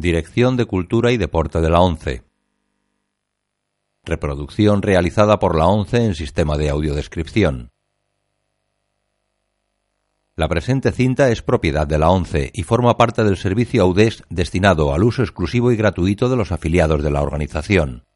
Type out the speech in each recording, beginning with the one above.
Dirección de Cultura y Deporte de la ONCE. Reproducción realizada por la ONCE en sistema de audiodescripción. La presente cinta es propiedad de la ONCE y forma parte del servicio AUDES destinado al uso exclusivo y gratuito de los afiliados de la organización.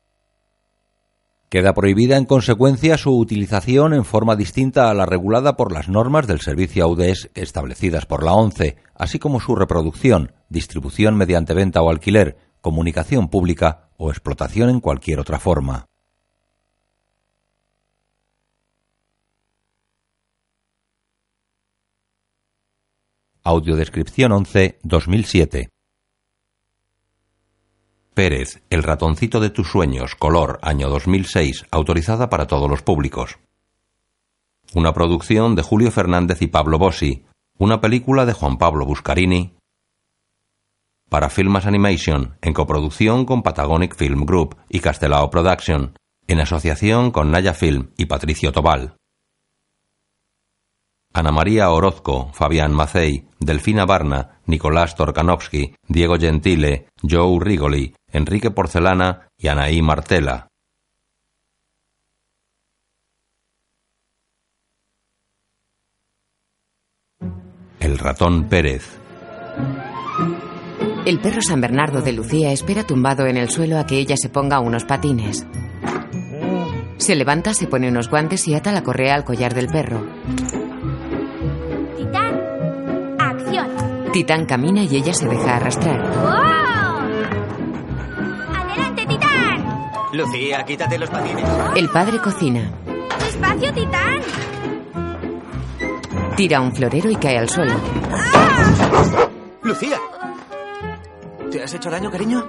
Queda prohibida en consecuencia su utilización en forma distinta a la regulada por las normas del servicio AUDES establecidas por la ONCE, así como su reproducción, distribución mediante venta o alquiler, comunicación pública o explotación en cualquier otra forma. Audiodescripción 11 2007 Pérez, El ratoncito de tus sueños, color, año 2006, autorizada para todos los públicos. Una producción de Julio Fernández y Pablo Bossi, una película de Juan Pablo Buscarini, para Filmas Animation, en coproducción con Patagonic Film Group y Castelao Production, en asociación con Naya Film y Patricio Tobal. Ana María Orozco, Fabián Macei, Delfina Barna, Nicolás Torkanovsky, Diego Gentile, Joe Rigoli, Enrique Porcelana y Anaí Martela. El ratón Pérez. El perro San Bernardo de Lucía espera tumbado en el suelo a que ella se ponga unos patines. Se levanta, se pone unos guantes y ata la correa al collar del perro. Titán camina y ella se deja arrastrar. ¡Adelante, Titán! Lucía, quítate los patines. El padre cocina. ¡Despacio, Titán! Tira un florero y cae al suelo. Lucía. ¿Te has hecho daño, cariño?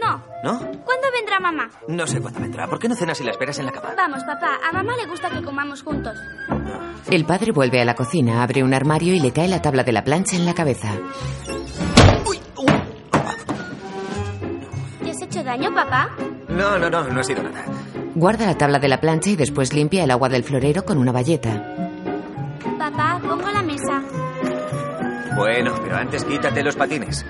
No. ¿No? ¿Cuándo vendrá mamá? No sé cuándo vendrá. ¿Por qué no cenas y la esperas en la cama? Vamos, papá. A mamá le gusta que comamos juntos. El padre vuelve a la cocina, abre un armario y le cae la tabla de la plancha en la cabeza. ¿Te has hecho daño, papá? No, no, no, no ha sido nada. Guarda la tabla de la plancha y después limpia el agua del florero con una bayeta. Papá, pongo la. Bueno, pero antes quítate los patines.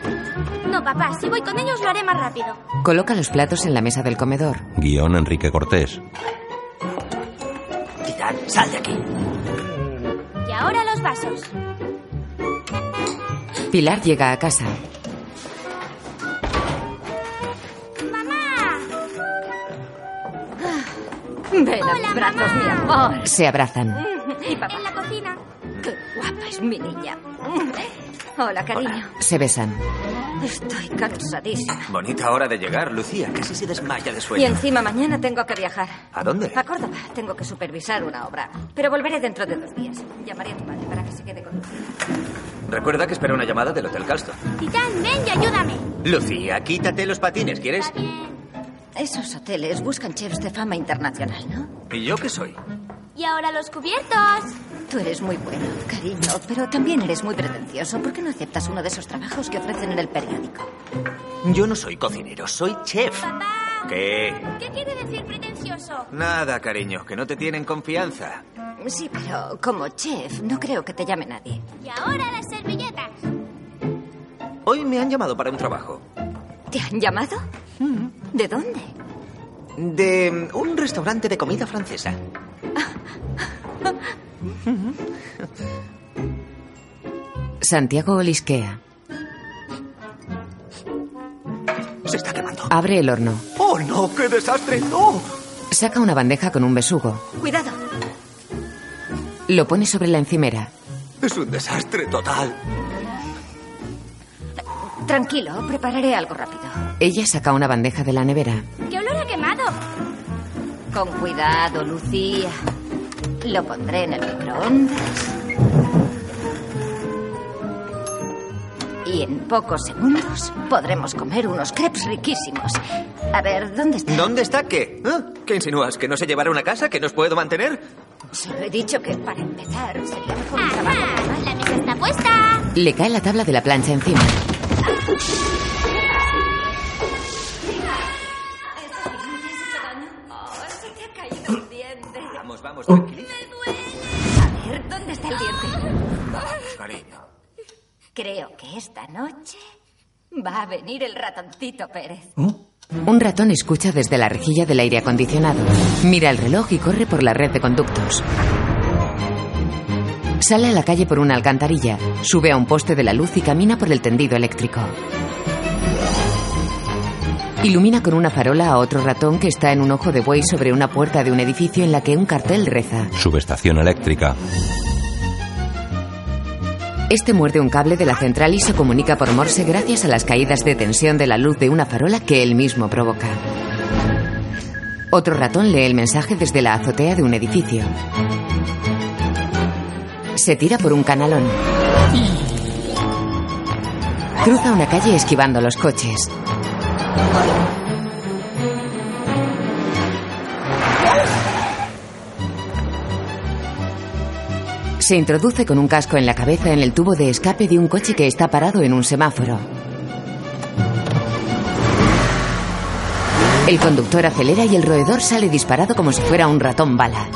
No, papá, si voy con ellos lo haré más rápido. Coloca los platos en la mesa del comedor. Guión Enrique Cortés. Titán, sal de aquí. Y ahora los vasos. Pilar llega a casa. ¡Mamá! Ven a Hola, mis brazos, mamá. mi amor. Se abrazan. Y papá. En la cocina. Qué guapa es mi niña. Hola, cariño. Se besan. Estoy cansadísima. Bonita hora de llegar, Lucía. Casi se desmaya de Y sueño. encima mañana tengo que viajar. ¿A dónde? A Córdoba. Tengo que supervisar una obra. Pero volveré dentro de dos días. Llamaré a tu padre para que se quede con Lucía. Recuerda que espero una llamada del Hotel Calston. Titán, ven y ayúdame. Lucía, quítate los patines, ¿quieres? Está bien. Esos hoteles buscan chefs de fama internacional, ¿no? ¿Y yo qué soy? Y ahora los cubiertos. Tú eres muy bueno, cariño, pero también eres muy pretencioso. ¿Por qué no aceptas uno de esos trabajos que ofrecen en el periódico? Yo no soy cocinero, soy chef. Papá. ¿Qué? ¿Qué quiere decir pretencioso? Nada, cariño, que no te tienen confianza. Sí, pero como chef no creo que te llame nadie. Y ahora las servilletas. Hoy me han llamado para un trabajo. ¿Te han llamado? ¿De dónde? De mm, un restaurante de comida francesa. Santiago olisquea. Se está quemando. Abre el horno. ¡Oh, no! ¡Qué desastre! ¡No! Saca una bandeja con un besugo. Cuidado. Lo pone sobre la encimera. Es un desastre total. Tranquilo, prepararé algo rápido. Ella saca una bandeja de la nevera. ¡Qué olor a quemado! Con cuidado, Lucía. Lo pondré en el microondas. Y en pocos segundos podremos comer unos crepes riquísimos. A ver, ¿dónde está? ¿Dónde está qué? ¿Ah? ¿Qué insinúas? ¿Que no se llevará una casa? ¿Que nos puedo mantener? Solo he dicho que para empezar sería mejor un trabajo. ¡La mesa está puesta! Le cae la tabla de la plancha encima. Vamos, vamos, tranquilízate. A ver, ¿dónde está el diente? Cariño. Creo que esta noche Va a venir el ratoncito Pérez. Un ratón escucha desde la rejilla del aire acondicionado. Mira el reloj y corre por la red de conductos. Sale a la calle por una alcantarilla, sube a un poste de la luz y camina por el tendido eléctrico. Ilumina con una farola a otro ratón que está en un ojo de buey sobre una puerta de un edificio en la que un cartel reza. Subestación eléctrica. Este muerde un cable de la central y se comunica por Morse gracias a las caídas de tensión de la luz de una farola que él mismo provoca. Otro ratón lee el mensaje desde la azotea de un edificio. Se tira por un canalón. Cruza una calle esquivando los coches. Se introduce con un casco en la cabeza en el tubo de escape de un coche que está parado en un semáforo. El conductor acelera y el roedor sale disparado como si fuera un ratón bala.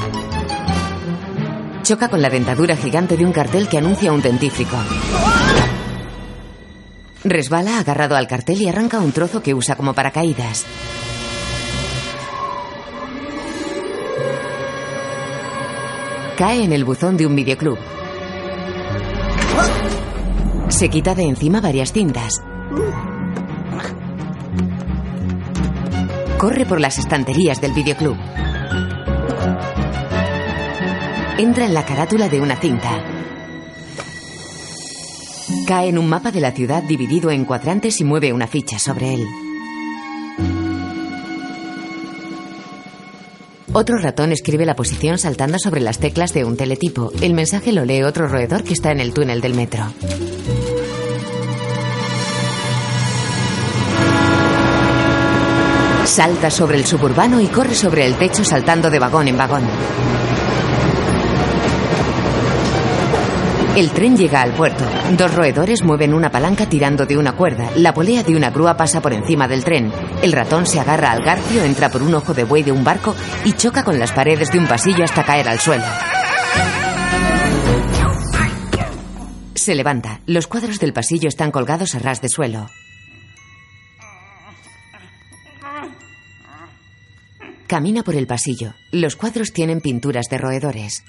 Choca con la dentadura gigante de un cartel que anuncia un dentífrico. Resbala agarrado al cartel y arranca un trozo que usa como paracaídas. Cae en el buzón de un videoclub. Se quita de encima varias cintas. Corre por las estanterías del videoclub. Entra en la carátula de una cinta. Cae en un mapa de la ciudad dividido en cuadrantes y mueve una ficha sobre él. Otro ratón escribe la posición saltando sobre las teclas de un teletipo. El mensaje lo lee otro roedor que está en el túnel del metro. Salta sobre el suburbano y corre sobre el techo saltando de vagón en vagón. El tren llega al puerto. Dos roedores mueven una palanca tirando de una cuerda. La polea de una grúa pasa por encima del tren. El ratón se agarra al garfio, entra por un ojo de buey de un barco y choca con las paredes de un pasillo hasta caer al suelo. Se levanta. Los cuadros del pasillo están colgados a ras de suelo. Camina por el pasillo. Los cuadros tienen pinturas de roedores.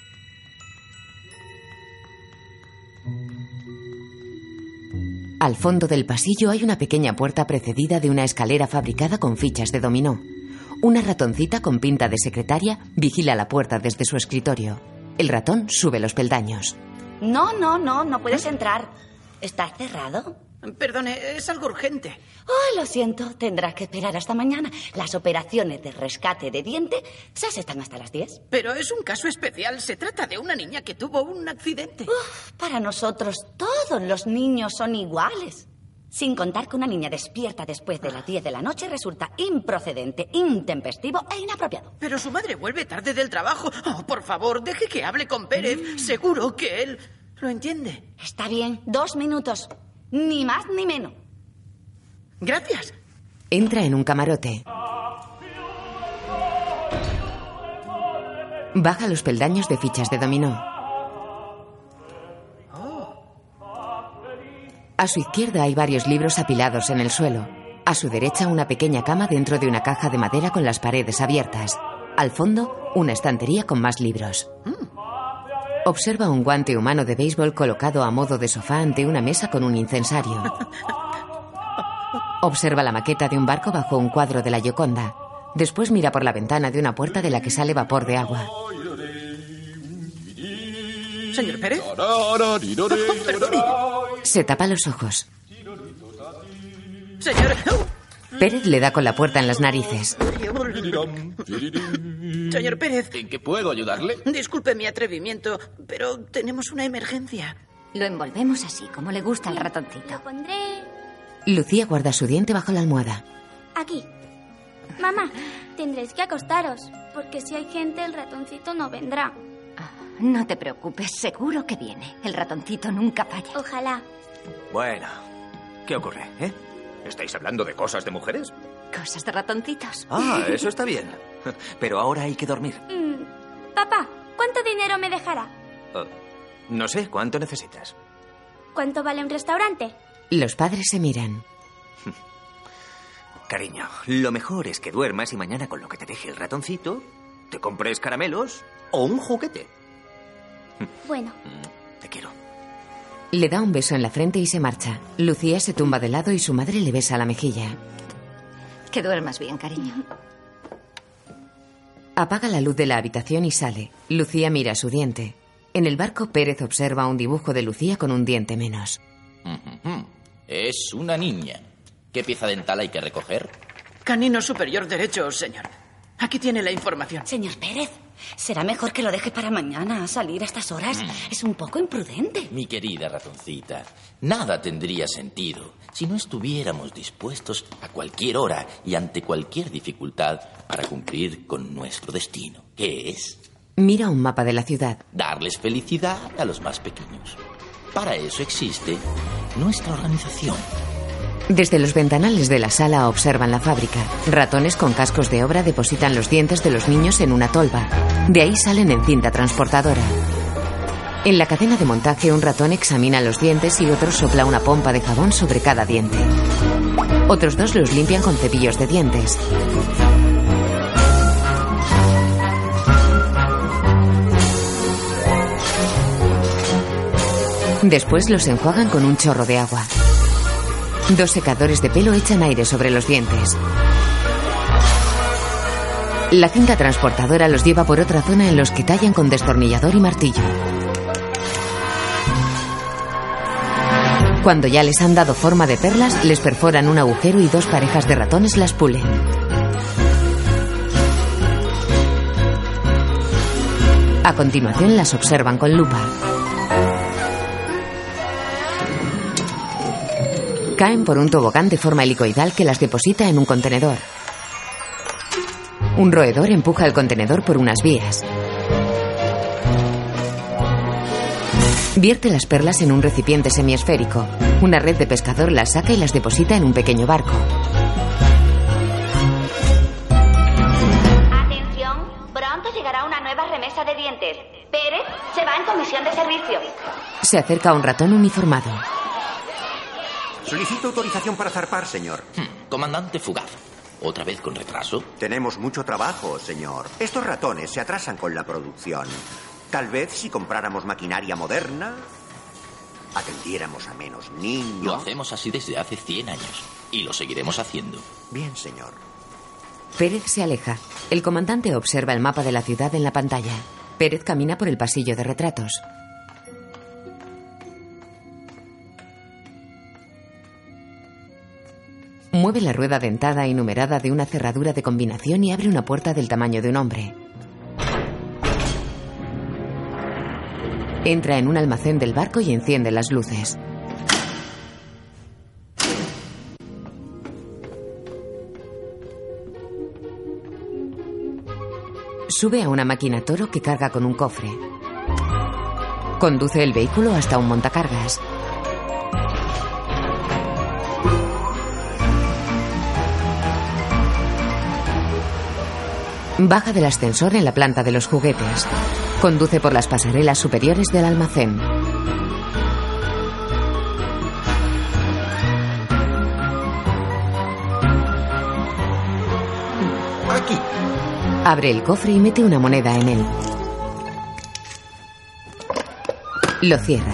Al fondo del pasillo hay una pequeña puerta precedida de una escalera fabricada con fichas de dominó. Una ratoncita con pinta de secretaria vigila la puerta desde su escritorio. El ratón sube los peldaños. No, no, no, no puedes entrar. ¿Está cerrado? Perdone, es algo urgente. Oh, lo siento, tendrás que esperar hasta mañana. Las operaciones de rescate de diente se están hasta las 10. Pero es un caso especial. Se trata de una niña que tuvo un accidente. Uf, para nosotros todos los niños son iguales. Sin contar que una niña despierta después de las 10 de la noche resulta improcedente, intempestivo e inapropiado. Pero su madre vuelve tarde del trabajo. Oh, por favor, deje que hable con Pérez. Seguro que él lo entiende. Está bien, dos minutos. Ni más ni menos. Gracias. Entra en un camarote. Baja los peldaños de fichas de dominó. A su izquierda hay varios libros apilados en el suelo. A su derecha una pequeña cama dentro de una caja de madera con las paredes abiertas. Al fondo, una estantería con más libros. Observa un guante humano de béisbol colocado a modo de sofá ante una mesa con un incensario. Observa la maqueta de un barco bajo un cuadro de la Gioconda. Después mira por la ventana de una puerta de la que sale vapor de agua. Señor Pérez. Se tapa los ojos. Señor. Pérez le da con la puerta en las narices. Señor Pérez. ¿En qué puedo ayudarle? Disculpe mi atrevimiento, pero tenemos una emergencia. Lo envolvemos así, como le gusta al ratoncito. Lo pondré Lucía guarda su diente bajo la almohada. aquí. Mamá, tendréis que acostaros, porque si hay gente el ratoncito no vendrá. Ah, No te preocupes, seguro que viene. El ratoncito nunca falla. Ojalá. Bueno, ¿qué ocurre, eh? ¿Estáis hablando de cosas de mujeres? Cosas de ratoncitos. Ah, eso está bien. Pero ahora hay que dormir. Mm, Papá, ¿cuánto dinero me dejará? Oh, no sé, ¿cuánto necesitas? ¿Cuánto vale un restaurante? Los padres se miran. Cariño, lo mejor es que duermas y mañana con lo que te deje el ratoncito, te compres caramelos o un juguete. Bueno, Te quiero. Le da un beso en la frente y se marcha. Lucía se tumba de lado y su madre le besa la mejilla. Que duermas bien, cariño. Apaga la luz de la habitación y sale. Lucía mira su diente. En el barco, Pérez observa un dibujo de Lucía con un diente menos. Es una niña. ¿Qué pieza dental hay que recoger? Canino superior derecho, señor. Aquí tiene la información. Señor Pérez, será mejor que lo deje para mañana. Salir a estas horas es un poco imprudente. Mi querida ratoncita, nada tendría sentido si no estuviéramos dispuestos a cualquier hora y ante cualquier dificultad para cumplir con nuestro destino, que es Mira un mapa de la ciudad. darles felicidad a los más pequeños. Para eso existe nuestra organización. Desde los ventanales de la sala observan la fábrica. Ratones con cascos de obra depositan los dientes de los niños en una tolva. De ahí salen en cinta transportadora. En la cadena de montaje un ratón examina los dientes y otro sopla una pompa de jabón sobre cada diente. Otros dos los limpian con cepillos de dientes. Después los enjuagan con un chorro de agua. Dos secadores de pelo echan aire sobre los dientes. La cinta transportadora los lleva por otra zona en los que tallan con destornillador y martillo. Cuando ya les han dado forma de perlas, les perforan un agujero y dos parejas de ratones las pulen. A continuación las observan con lupa. Caen por un tobogán de forma helicoidal que las deposita en un contenedor. Un roedor empuja el contenedor por unas vías. Vierte las perlas en un recipiente semiesférico. Una red de pescador las saca y las deposita en un pequeño barco. Atención, pronto llegará una nueva remesa de dientes. Pérez se va en comisión de servicio. Se acerca un ratón uniformado. Solicito autorización para zarpar, señor. Hmm, Comandante Fugaz. ¿Otra vez con retraso? Tenemos mucho trabajo, señor. Estos ratones se atrasan con la producción. Tal vez si compráramos maquinaria moderna, atendiéramos a menos niños. Lo hacemos así desde hace 100 años. Y lo seguiremos haciendo. Bien, señor. Pérez se aleja. El comandante observa el mapa de la ciudad en la pantalla. Pérez camina por el pasillo de retratos. Mueve la rueda dentada y numerada de una cerradura de combinación y abre una puerta del tamaño de un hombre. Entra en un almacén del barco y enciende las luces. Sube a una máquina toro que carga con un cofre. Conduce el vehículo hasta un montacargas. Baja del ascensor en la planta de los juguetes. Conduce por las pasarelas superiores del almacén. Aquí. Abre el cofre y mete una moneda en él. Lo cierra.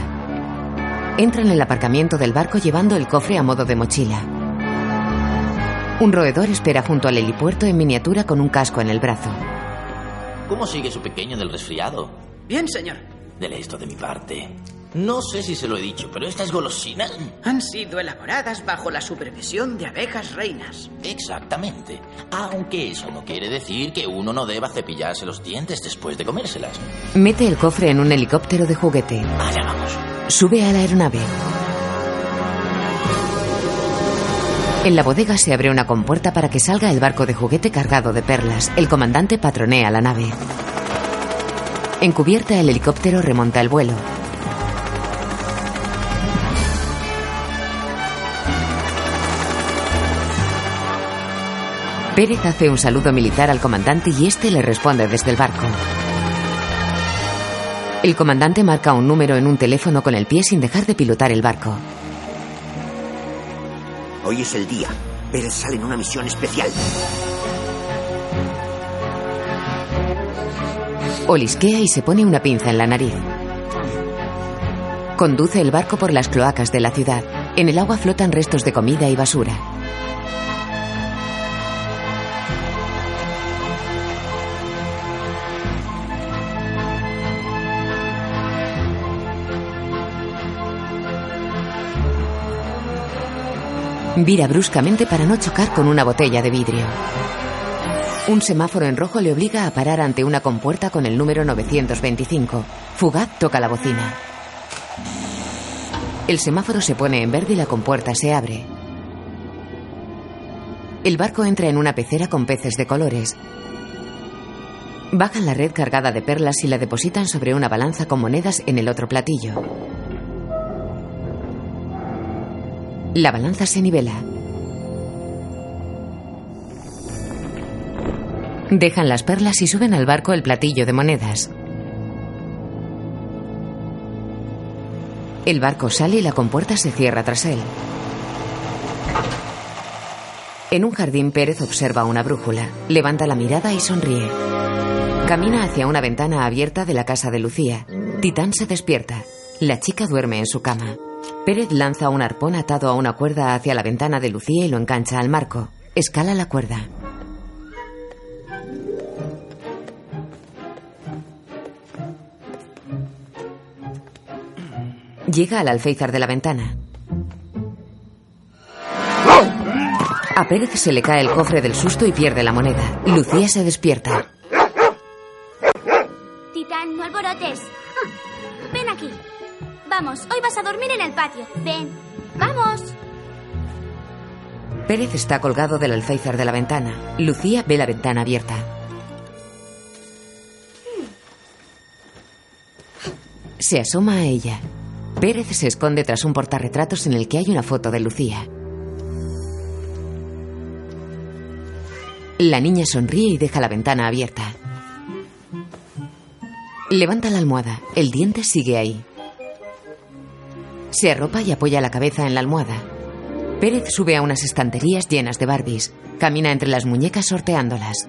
Entra en el aparcamiento del barco llevando el cofre a modo de mochila. Un roedor espera junto al helipuerto en miniatura con un casco en el brazo. ¿Cómo sigue su pequeño del resfriado? Bien, señor. Dele esto de mi parte. No sé si se lo he dicho, pero estas golosinas... Han sido elaboradas bajo la supervisión de abejas reinas. Exactamente. Aunque eso no quiere decir que uno no deba cepillarse los dientes después de comérselas. Mete el cofre en un helicóptero de juguete. Allá vamos. Sube a la aeronave. En la bodega se abre una compuerta para que salga el barco de juguete cargado de perlas. El comandante patronea la nave. En cubierta, el helicóptero remonta el vuelo. Pérez hace un saludo militar al comandante y este le responde desde el barco. El comandante marca un número en un teléfono con el pie sin dejar de pilotar el barco. Hoy es el día. Pérez sale en una misión especial. Olisquea y se pone una pinza en la nariz. Conduce el barco por las cloacas de la ciudad. En el agua flotan restos de comida y basura. Vira bruscamente para no chocar con una botella de vidrio. Un semáforo en rojo le obliga a parar ante una compuerta con el número 925. Fugaz toca la bocina. El semáforo se pone en verde y la compuerta se abre. El barco entra en una pecera con peces de colores. Bajan la red cargada de perlas y la depositan sobre una balanza con monedas en el otro platillo. La balanza se nivela. Dejan las perlas y suben al barco el platillo de monedas. El barco sale y la compuerta se cierra tras él. En un jardín Pérez observa una brújula, levanta la mirada y sonríe. Camina hacia una ventana abierta de la casa de Lucía. Titán se despierta. La chica duerme en su cama. Pérez lanza un arpón atado a una cuerda hacia la ventana de Lucía y lo engancha al marco. Escala la cuerda. Llega al alféizar de la ventana. A Pérez se le cae el cofre del susto y pierde la moneda. Lucía se despierta. Titán, no alborotes. Ven aquí. Vamos, hoy vas a dormir en el patio. Ven. Vamos. Pérez está colgado del alféizar de la ventana. Lucía ve la ventana abierta. Se asoma a ella. Pérez se esconde tras un portarretratos en el que hay una foto de Lucía. La niña sonríe y deja la ventana abierta. Levanta la almohada. El diente sigue ahí. Se arropa y apoya la cabeza en la almohada. Pérez sube a unas estanterías llenas de Barbies. Camina entre las muñecas sorteándolas.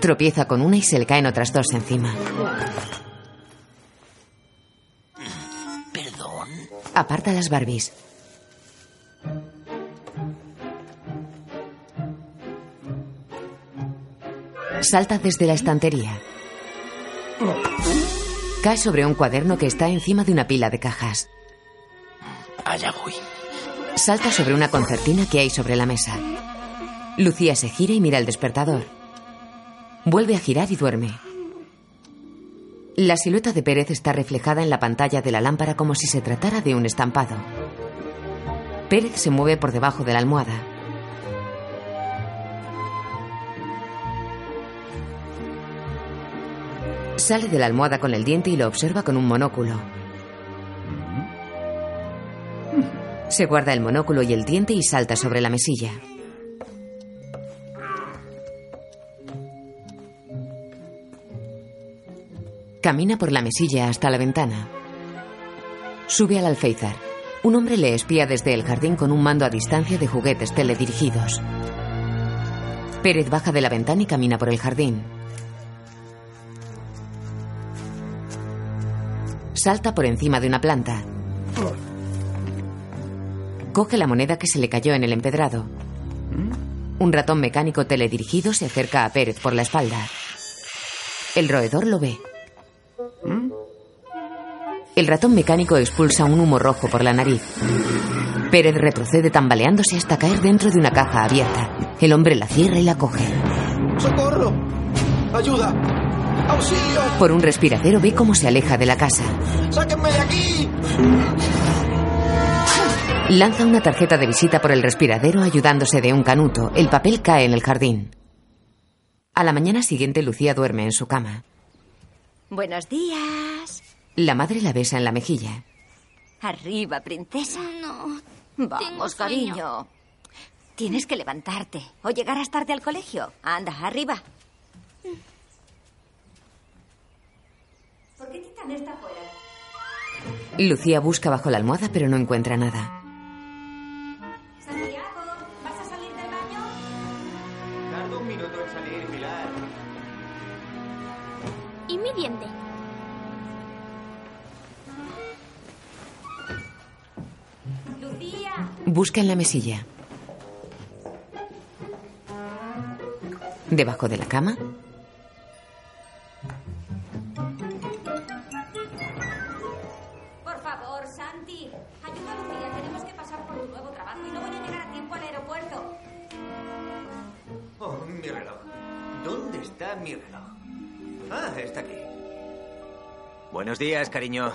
Tropieza con una y se le caen otras dos encima. Perdón. Aparta las Barbies. Salta desde la estantería. Cae sobre un cuaderno que está encima de una pila de cajas. Allá voy. Salta sobre una concertina que hay sobre la mesa. Lucía se gira y mira el despertador. Vuelve a girar y duerme. La silueta de Pérez está reflejada en la pantalla de la lámpara como si se tratara de un estampado. Pérez se mueve por debajo de la almohada. Sale de la almohada con el diente y lo observa con un monóculo. Se guarda el monóculo y el diente y salta sobre la mesilla. Camina por la mesilla hasta la ventana. Sube al alféizar. Un hombre le espía desde el jardín con un mando a distancia de juguetes teledirigidos. Pérez baja de la ventana y camina por el jardín. Salta por encima de una planta. Coge la moneda que se le cayó en el empedrado. Un ratón mecánico teledirigido se acerca a Pérez por la espalda. El roedor lo ve. El ratón mecánico expulsa un humo rojo por la nariz. Pérez retrocede tambaleándose hasta caer dentro de una caja abierta. El hombre la cierra y la coge. ¡Socorro! ¡Ayuda! ¡Auxilio! Por un respiradero ve cómo se aleja de la casa. ¡Sáquenme de aquí! Lanza una tarjeta de visita por el respiradero ayudándose de un canuto. El papel cae en el jardín. A la mañana siguiente Lucía duerme en su cama. Buenos días. La madre la besa en la mejilla. Arriba, princesa. No. Vamos, cariño. Tienes que levantarte o llegarás tarde al colegio. Anda, arriba. Lucía busca bajo la almohada pero no encuentra nada. Santiago, ¿vas a salir del baño? Tardo un minuto en salir, Pilar. ¿Y mi diente? Lucía. Busca en la mesilla. Debajo de la cama, Cariño.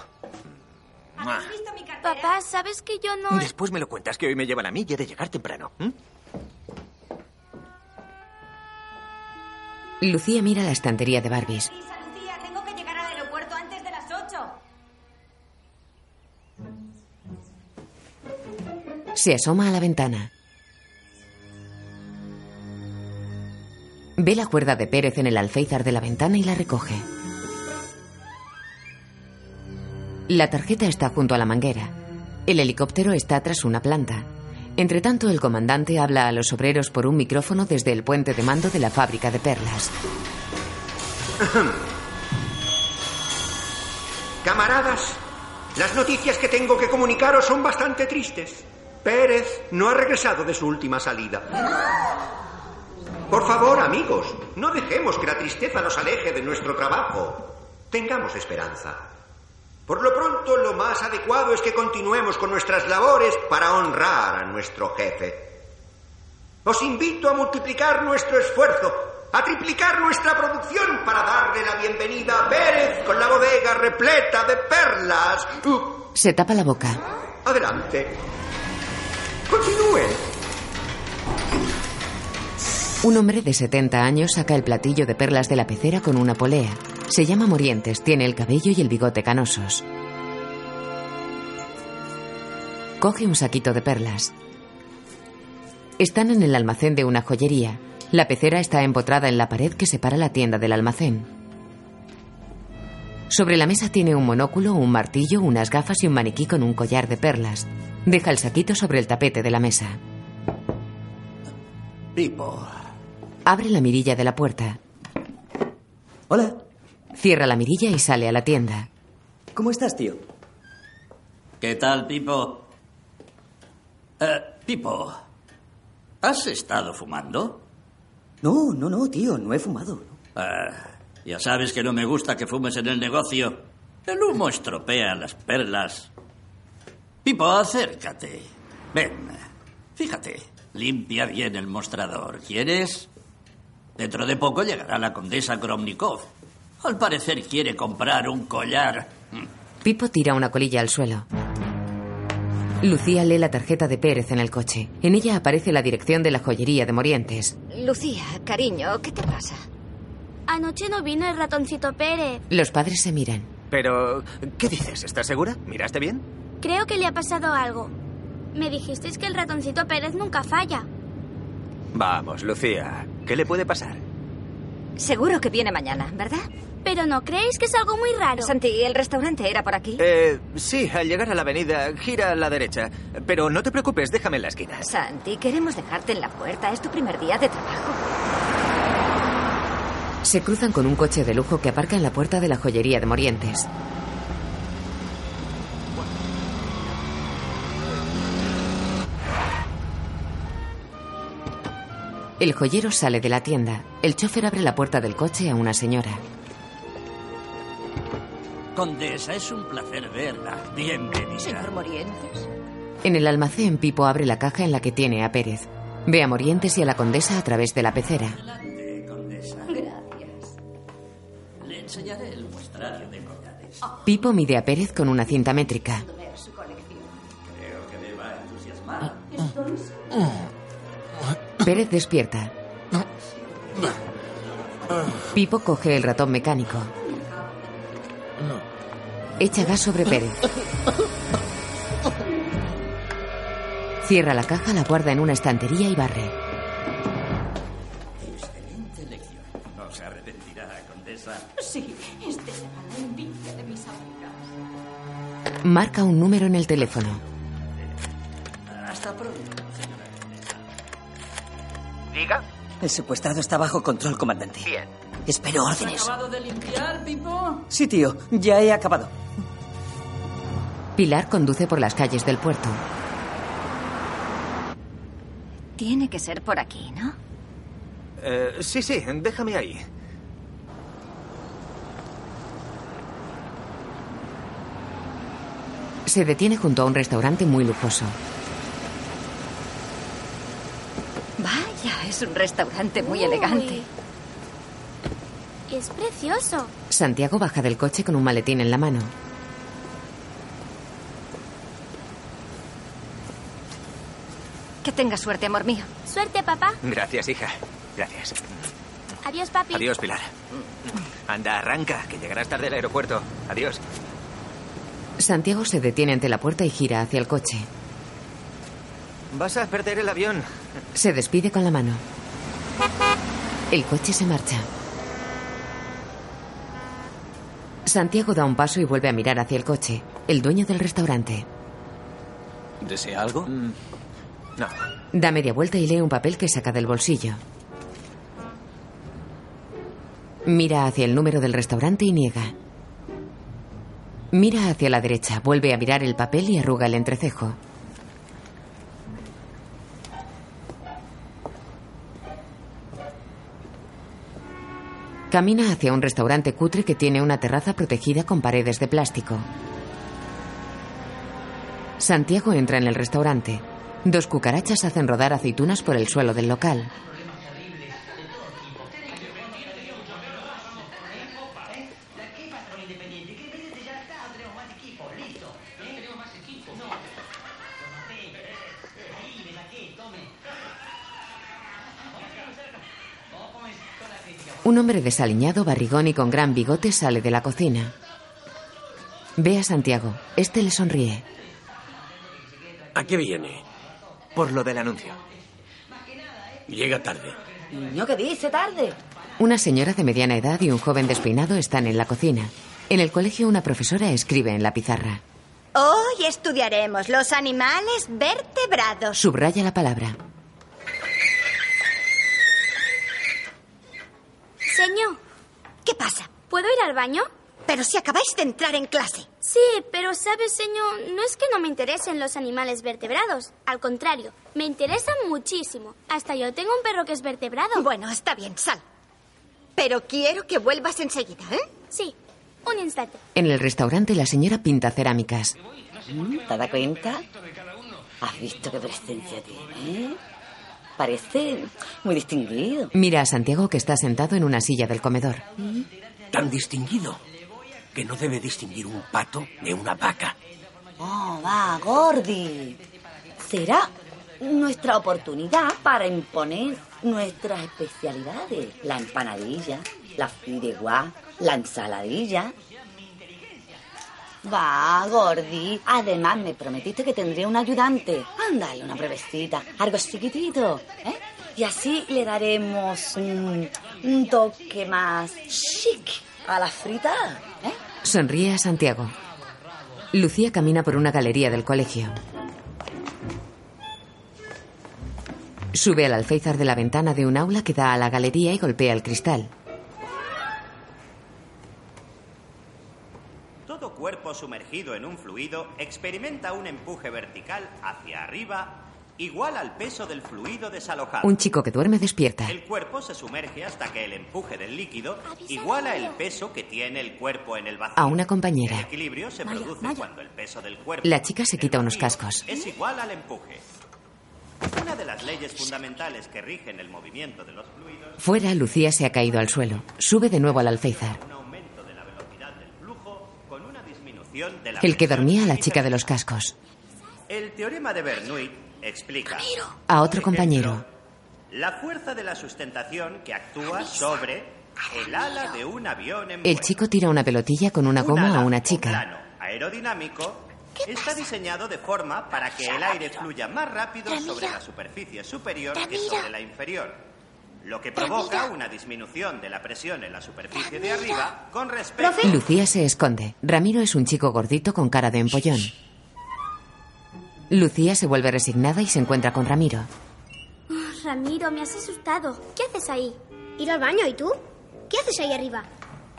Mua. ¿Has visto mi cartera? Papá, ¿sabes que yo no... Después me lo cuentas que hoy me llevan a mí y he de llegar temprano. Lucía mira la estantería de Barbies. Lisa, Lucía, tengo que llegar al aeropuerto antes de las 8. Se asoma a la ventana. Ve la cuerda de Pérez en el alféizar de la ventana y la recoge. La tarjeta está junto a la manguera. El helicóptero está tras una planta. Entre tanto, el comandante habla a los obreros por un micrófono desde el puente de mando de la fábrica de perlas. Camaradas, las noticias que tengo que comunicaros son bastante tristes. Pérez no ha regresado de su última salida. Por favor, amigos, no dejemos que la tristeza nos aleje de nuestro trabajo. Tengamos esperanza. Por lo pronto, lo más adecuado es que continuemos con nuestras labores para honrar a nuestro jefe. Os invito a multiplicar nuestro esfuerzo, a triplicar nuestra producción para darle la bienvenida a Pérez con la bodega repleta de perlas. Uh, Se tapa la boca. adelante. Continúe. Un hombre de 70 años saca el platillo de perlas de la pecera con una polea. Se llama Morientes, tiene el cabello y el bigote canosos. Coge un saquito de perlas. Están en el almacén de una joyería. La pecera está empotrada en la pared que separa la tienda del almacén. Sobre la mesa tiene un monóculo, un martillo, unas gafas y un maniquí con un collar de perlas. Deja el saquito sobre el tapete de la mesa. Pipo. Abre la mirilla de la puerta. Hola. Cierra la mirilla y sale a la tienda. ¿Cómo estás, tío? ¿Qué tal, Pipo? Eh, Pipo, ¿has estado fumando? No, no, no, tío, no he fumado. Ah, ya sabes que no me gusta que fumes en el negocio. El humo estropea las perlas. Pipo, acércate. Ven, fíjate, limpia bien el mostrador. ¿Quieres? Dentro de poco llegará la condesa Kromnikov. Al parecer quiere comprar un collar. Pipo tira una colilla al suelo. Lucía lee la tarjeta de Pérez en el coche. En ella aparece la dirección de la joyería de Morientes. Lucía, cariño, ¿qué te pasa? Anoche no vino el ratoncito Pérez. Los padres se miran. Pero, ¿qué dices? ¿Estás segura? ¿Miraste bien? Creo que le ha pasado algo. Me dijisteis que el ratoncito Pérez nunca falla. Vamos, Lucía. ¿Qué le puede pasar? Seguro que viene mañana, ¿verdad? Pero ¿no creéis que es algo muy raro? Santi, ¿el restaurante era por aquí? Eh, sí, al llegar a la avenida, gira a la derecha. Pero no te preocupes, déjame en la esquina. Santi, queremos dejarte en la puerta. Es tu primer día de trabajo. Se cruzan con un coche de lujo que aparca en la puerta de la joyería de Morientes. El joyero sale de la tienda. El chofer abre la puerta del coche a una señora. Condesa, es un placer verla. Bienvenida. Señor Morientes. En el almacén, Pipo abre la caja en la que tiene a Pérez. Ve a Morientes y a la condesa a través de la pecera. Adelante, condesa. Gracias. Le enseñaré el muestrario de collares. Pipo mide a Pérez con una cinta métrica. Creo que va a entusiasmar. Pérez despierta. Pipo coge el ratón mecánico. Echa gas sobre Pérez. Cierra la caja, la guarda en una estantería y barre. Excelente lección. No se arrepentirá, condesa. Sí, este será la envidia de mis amigas. Marca un número en el teléfono. Hasta pronto, señora. Diga. El secuestrado está bajo control, comandante. Bien. Espero ¿Has órdenes. acabado de limpiar, Pipo? Sí, tío. Ya he acabado. Pilar conduce por las calles del puerto. Tiene que ser por aquí, ¿no? Eh, sí, sí, déjame ahí. Se detiene junto a un restaurante muy lujoso. Vaya, es un restaurante muy elegante. Es precioso. Santiago baja del coche con un maletín en la mano. Que tenga suerte, amor mío. Suerte, papá. Gracias, hija. Gracias. Adiós, papi. Adiós, Pilar. Anda, arranca, que llegarás tarde al aeropuerto. Adiós. Santiago se detiene ante la puerta y gira hacia el coche. Vas a perder el avión. Se despide con la mano. El coche se marcha. Santiago da un paso y vuelve a mirar hacia el coche. El dueño del restaurante. ¿Desea algo? No. Da media vuelta y lee un papel que saca del bolsillo. Mira hacia el número del restaurante y niega. Mira hacia la derecha, vuelve a mirar el papel y arruga el entrecejo. Camina hacia un restaurante cutre que tiene una terraza protegida con paredes de plástico. Santiago entra en el restaurante. Dos cucarachas hacen rodar aceitunas por el suelo del local. Un hombre desaliñado, barrigón y con gran bigote sale de la cocina. Ve a Santiago. Este le sonríe. ¿A qué viene? Por lo del anuncio. Llega tarde. Niño, ¿qué dice tarde? Una señora de mediana edad y un joven despeinado están en la cocina. En el colegio una profesora escribe en la pizarra. Hoy estudiaremos los animales vertebrados. Subraya la palabra. Señor. ¿Qué pasa? ¿Puedo ir al baño? Pero si acabáis de entrar en clase. Sí, pero sabes, señor, no es que no me interesen los animales vertebrados. Al contrario, me interesan muchísimo. Hasta yo tengo un perro que es vertebrado. Bueno, está bien, sal. Pero quiero que vuelvas enseguida, ¿eh? Sí, un instante. En el restaurante la señora pinta cerámicas. Mm, ¿Te das cuenta? ¿Has visto qué presencia tiene? Parece muy distinguido. Mira a Santiago que está sentado en una silla del comedor. Tan distinguido que no debe distinguir un pato de una vaca. Oh, va, Gordi. Será nuestra oportunidad para imponer nuestras especialidades. La empanadilla, la fideuá, la ensaladilla. Va, Gordi. Además, me prometiste que tendría un ayudante. Ándale, una brevecita. Algo chiquitito, ¿eh? Y así le daremos un, toque más chic a la fritada, ¿eh? Sonríe a Santiago. Lucía camina por una galería del colegio. Sube al alféizar de la ventana de un aula que da a la galería y golpea el cristal. Todo cuerpo sumergido en un fluido experimenta un empuje vertical hacia arriba igual al peso del fluido desalojado. Un chico que duerme despierta. El cuerpo se sumerge hasta que el empuje del líquido iguala el peso que tiene el cuerpo en el vacío. A una compañera. El equilibrio se Maya, produce Maya. cuando el peso del cuerpo La chica se quita unos cascos. es igual al empuje. Una de las leyes fundamentales que rigen el movimiento de los fluidos Fuera, Lucía se ha caído al suelo. Sube de nuevo al alféizar. un aumento de la velocidad del flujo con una disminución de la El que dormía, la química. chica de los cascos. El teorema de Bernoulli explica A otro compañero. la fuerza de la sustentación que actúa sobre el ala de un avión en El chico tira una pelotilla con una Un goma a una chica. plano aerodinámico está diseñado de forma para que el aire fluya más rápido sobre la superficie superior que sobre la inferior. Lo que provoca una disminución de la presión en la superficie de arriba con respecto... Lucía se esconde. Ramiro es un chico gordito con cara de empollón. Lucía se vuelve resignada y se encuentra con Ramiro. Oh, Ramiro, me has asustado. ¿Qué haces ahí? Ir al baño, ¿y tú? ¿Qué haces ahí arriba?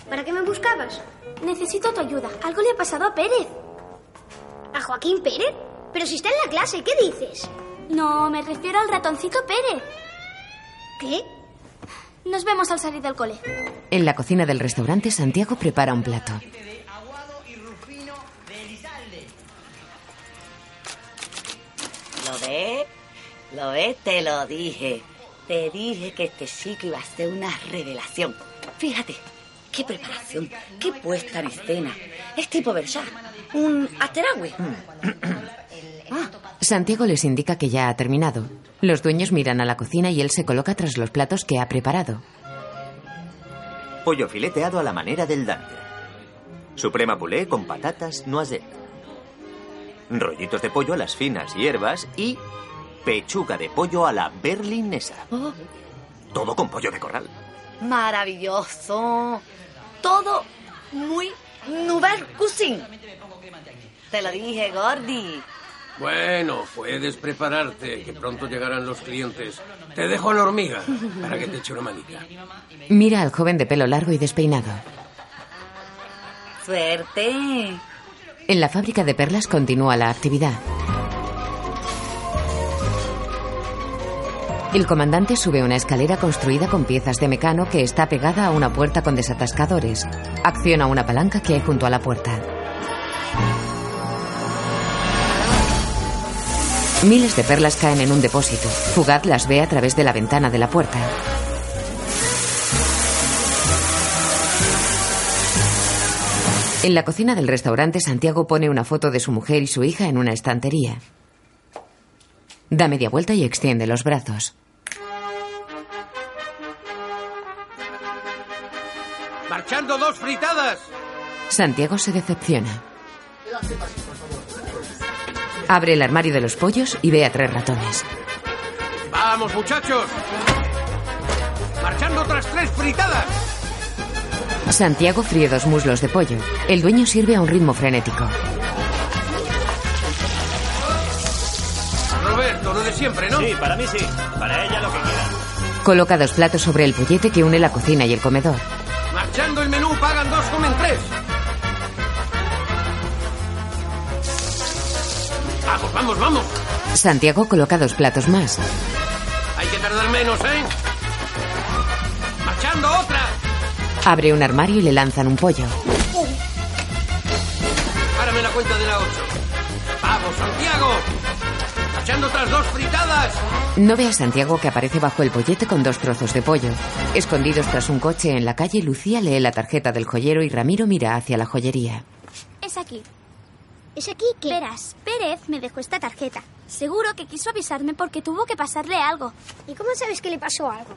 ¿Para qué me buscabas? Necesito tu ayuda. Algo le ha pasado a Pérez. ¿A Joaquín Pérez? Pero si está en la clase, ¿qué dices? No, me refiero al ratoncito Pérez. ¿Qué? Nos vemos al salir del cole. En la cocina del restaurante, Santiago prepara un plato. ¿Lo ves? ¿Lo ves? Te lo dije. Te dije que este chico iba a ser una revelación. Fíjate, qué preparación, qué puesta en escena. Es tipo Versailles, un asteragüe. Santiago les indica que ya ha terminado. Los dueños miran a la cocina y él se coloca tras los platos que ha preparado. Pollo fileteado a la manera del Dante. Suprema pulé con patatas noisette. Rollitos de pollo a las finas hierbas y pechuga de pollo a la berlinesa. Todo con pollo de corral. Maravilloso. Todo muy nouvelle cuisine. Te lo dije, Gordy. Bueno, puedes prepararte, que pronto llegarán los clientes. Te dejo a la hormiga para que te eche una manica. Mira al joven de pelo largo y despeinado. Suerte. En la fábrica de perlas continúa la actividad. El comandante sube una escalera construida con piezas de mecano que está pegada a una puerta con desatascadores. Acciona una palanca que hay junto a la puerta. Miles de perlas caen en un depósito. Fugaz las ve a través de la ventana de la puerta. En la cocina del restaurante, Santiago pone una foto de su mujer y su hija en una estantería. Da media vuelta y extiende los brazos. ¡Marchando dos fritadas! Santiago se decepciona. Abre el armario de los pollos y ve a tres ratones. ¡Vamos, muchachos! ¡Marchando otras tres fritadas! Santiago fríe dos muslos de pollo. El dueño sirve a un ritmo frenético. Roberto, lo de siempre, ¿no? Sí, para mí sí. Para ella lo que quiera. Coloca dos platos sobre el pollete que une la cocina y el comedor. Marchando el menú, pagan dos, comen tres. Vamos, vamos. Santiago coloca dos platos más. Hay que tardar menos, ¿eh? Marchando otra. Abre un armario y le lanzan un pollo. Párame la cuenta de la ocho. Vamos, Santiago. Marchando otras dos fritadas. No ve a Santiago que aparece bajo el pollete con dos trozos de pollo. Escondidos tras un coche en la calle, Lucía lee la tarjeta del joyero y Ramiro mira hacia la joyería. Es aquí. ¿Es aquí qué? Verás, Pérez me dejó esta tarjeta. Seguro que quiso avisarme porque tuvo que pasarle algo. ¿Y cómo sabes que le pasó algo?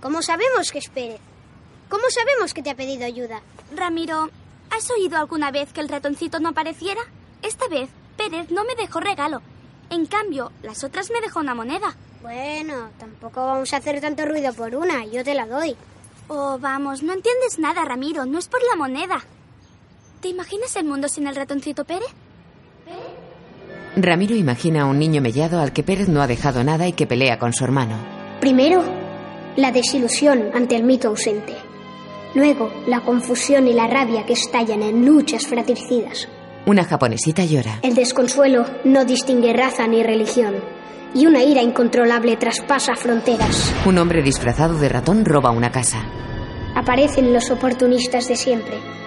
¿Cómo sabemos que es Pérez? ¿Cómo sabemos que te ha pedido ayuda? Ramiro, ¿has oído alguna vez que el ratoncito no apareciera? Esta vez, Pérez no me dejó regalo. En cambio, las otras me dejó una moneda. Bueno, tampoco vamos a hacer tanto ruido por una. Yo te la doy. Oh, vamos, no entiendes nada, Ramiro. No es por la moneda. ¿Te imaginas el mundo sin el ratoncito Pérez? Ramiro imagina a un niño mellado al que Pérez no ha dejado nada y que pelea con su hermano. Primero, la desilusión ante el mito ausente. Luego, la confusión y la rabia que estallan en luchas fratricidas. Una japonesita llora. El desconsuelo no distingue raza ni religión. Y una ira incontrolable traspasa fronteras. Un hombre disfrazado de ratón roba una casa. Aparecen los oportunistas de siempre.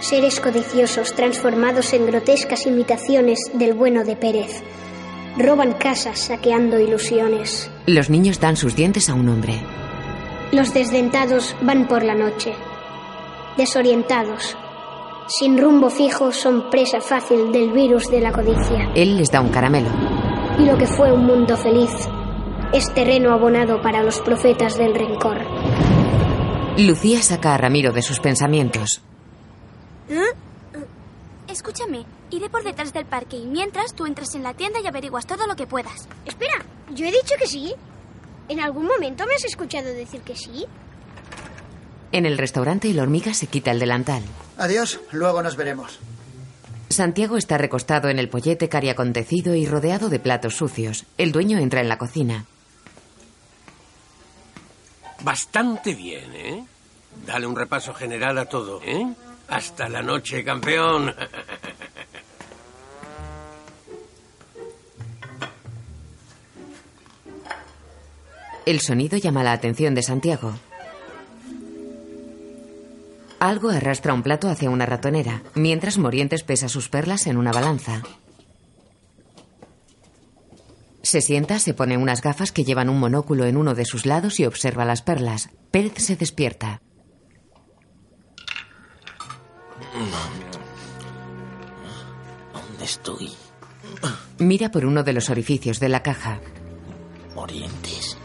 Seres codiciosos transformados en grotescas imitaciones del bueno de Pérez. Roban casas saqueando ilusiones. Los niños dan sus dientes a un hombre. Los desdentados van por la noche. Desorientados. Sin rumbo fijo son presa fácil del virus de la codicia. Él les da un caramelo. Y lo que fue un mundo feliz es terreno abonado para los profetas del rencor. Lucía saca a Ramiro de sus pensamientos. Escúchame, iré por detrás del parque y mientras tú entras en la tienda y averiguas todo lo que puedas. Espera, yo he dicho que sí. ¿En algún momento me has escuchado decir que sí? En el restaurante, el hormiga se quita el delantal. Adiós, luego nos veremos. Santiago está recostado en el pollete cariacontecido y rodeado de platos sucios. El dueño entra en la cocina. Bastante bien, ¿eh? Dale un repaso general a todo, ¿eh? Hasta la noche, campeón. El sonido llama la atención de Santiago. Algo arrastra un plato hacia una ratonera, mientras Morientes pesa sus perlas en una balanza. Se sienta, se pone unas gafas que llevan un monóculo en uno de sus lados y observa las perlas. Pérez se despierta. ¿Dónde estoy? Mira por uno de los orificios de la caja. Morientes.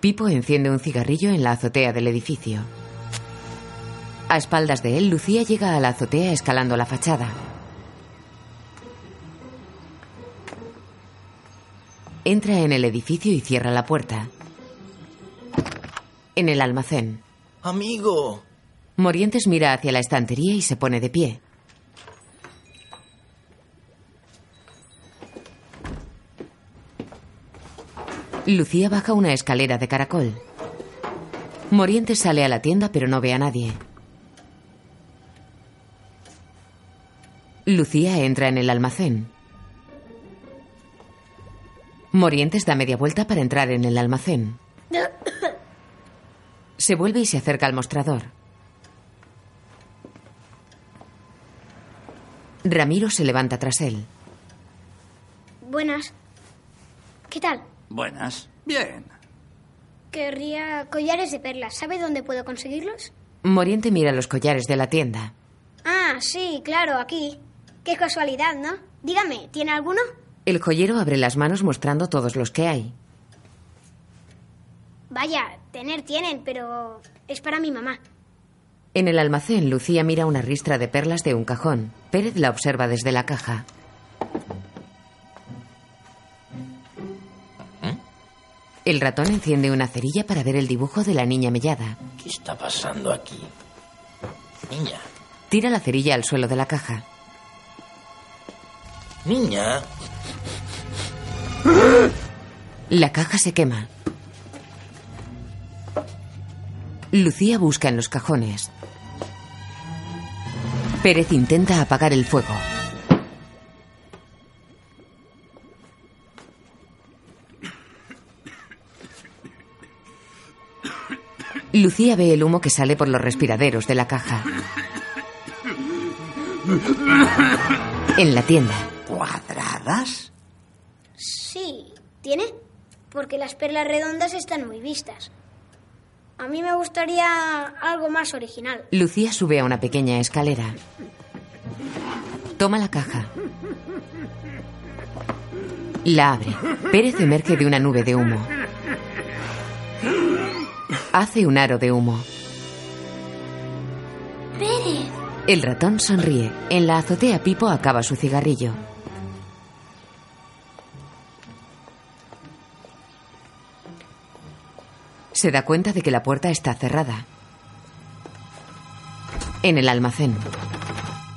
Pipo enciende un cigarrillo en la azotea del edificio. A espaldas de él, Lucía llega a la azotea escalando la fachada. Entra en el edificio y cierra la puerta. En el almacén. Amigo. Morientes mira hacia la estantería y se pone de pie. Lucía baja una escalera de caracol. Morientes sale a la tienda pero no ve a nadie. Lucía entra en el almacén. Morientes da media vuelta para entrar en el almacén. Se vuelve y se acerca al mostrador. Ramiro se levanta tras él. Buenas. ¿Qué tal? Buenas. Bien. Querría collares de perlas. ¿Sabe dónde puedo conseguirlos? Moriente mira los collares de la tienda. Ah, sí, claro, aquí. Qué casualidad, ¿no? Dígame, ¿tiene alguno? El joyero abre las manos mostrando todos los que hay. Vaya, tener tienen, pero es para mi mamá. En el almacén, Lucía mira una ristra de perlas de un cajón. Pérez la observa desde la caja. El ratón enciende una cerilla para ver el dibujo de la niña mellada. ¿Qué está pasando aquí? Niña. Tira la cerilla al suelo de la caja. Niña. La caja se quema. Lucía busca en los cajones. Pérez intenta apagar el fuego. Lucía ve el humo que sale por los respiraderos de la caja. En la tienda. ¿Cuadradas? Sí, ¿tiene? Porque las perlas redondas están muy vistas. A mí me gustaría algo más original. Lucía sube a una pequeña escalera. Toma la caja. La abre. Pérez emerge de una nube de humo. Hace un aro de humo. Pérez. El ratón sonríe. En la azotea Pipo acaba su cigarrillo. Se da cuenta de que la puerta está cerrada. En el almacén,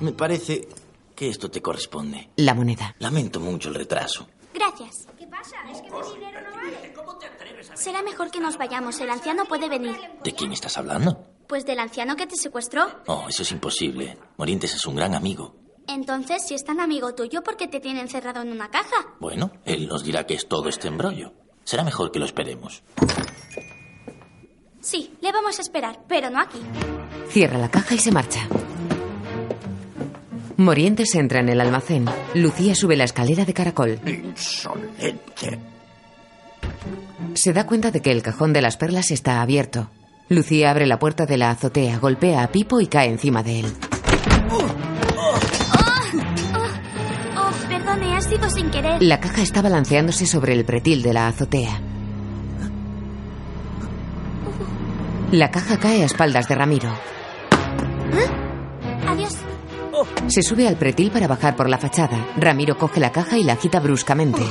Me parece que esto te corresponde. la moneda. Lamento mucho el retraso. Gracias. ¿Qué pasa? Es que mi dinero no vale. Será mejor que nos vayamos. El anciano puede venir. ¿De quién estás hablando? Pues del anciano que te secuestró. Oh, eso es imposible. Morientes es un gran amigo. Entonces, si es tan amigo tuyo, ¿por qué te tiene encerrado en una caja? Bueno, él nos dirá que es todo este embrollo. Será mejor que lo esperemos. Sí, le vamos a esperar, pero no aquí. Cierra la caja y se marcha. Morientes entra en el almacén. Lucía sube la escalera de caracol. Insolente. Se da cuenta de que el cajón de las perlas está abierto. Lucía abre la puerta de la azotea, golpea a Pipo y cae encima de él. Oh, perdone, ha sido sin querer. La caja está balanceándose sobre el pretil de la azotea. La caja cae a espaldas de Ramiro. Adiós. Se sube al pretil para bajar por la fachada. Ramiro coge la caja y la agita bruscamente.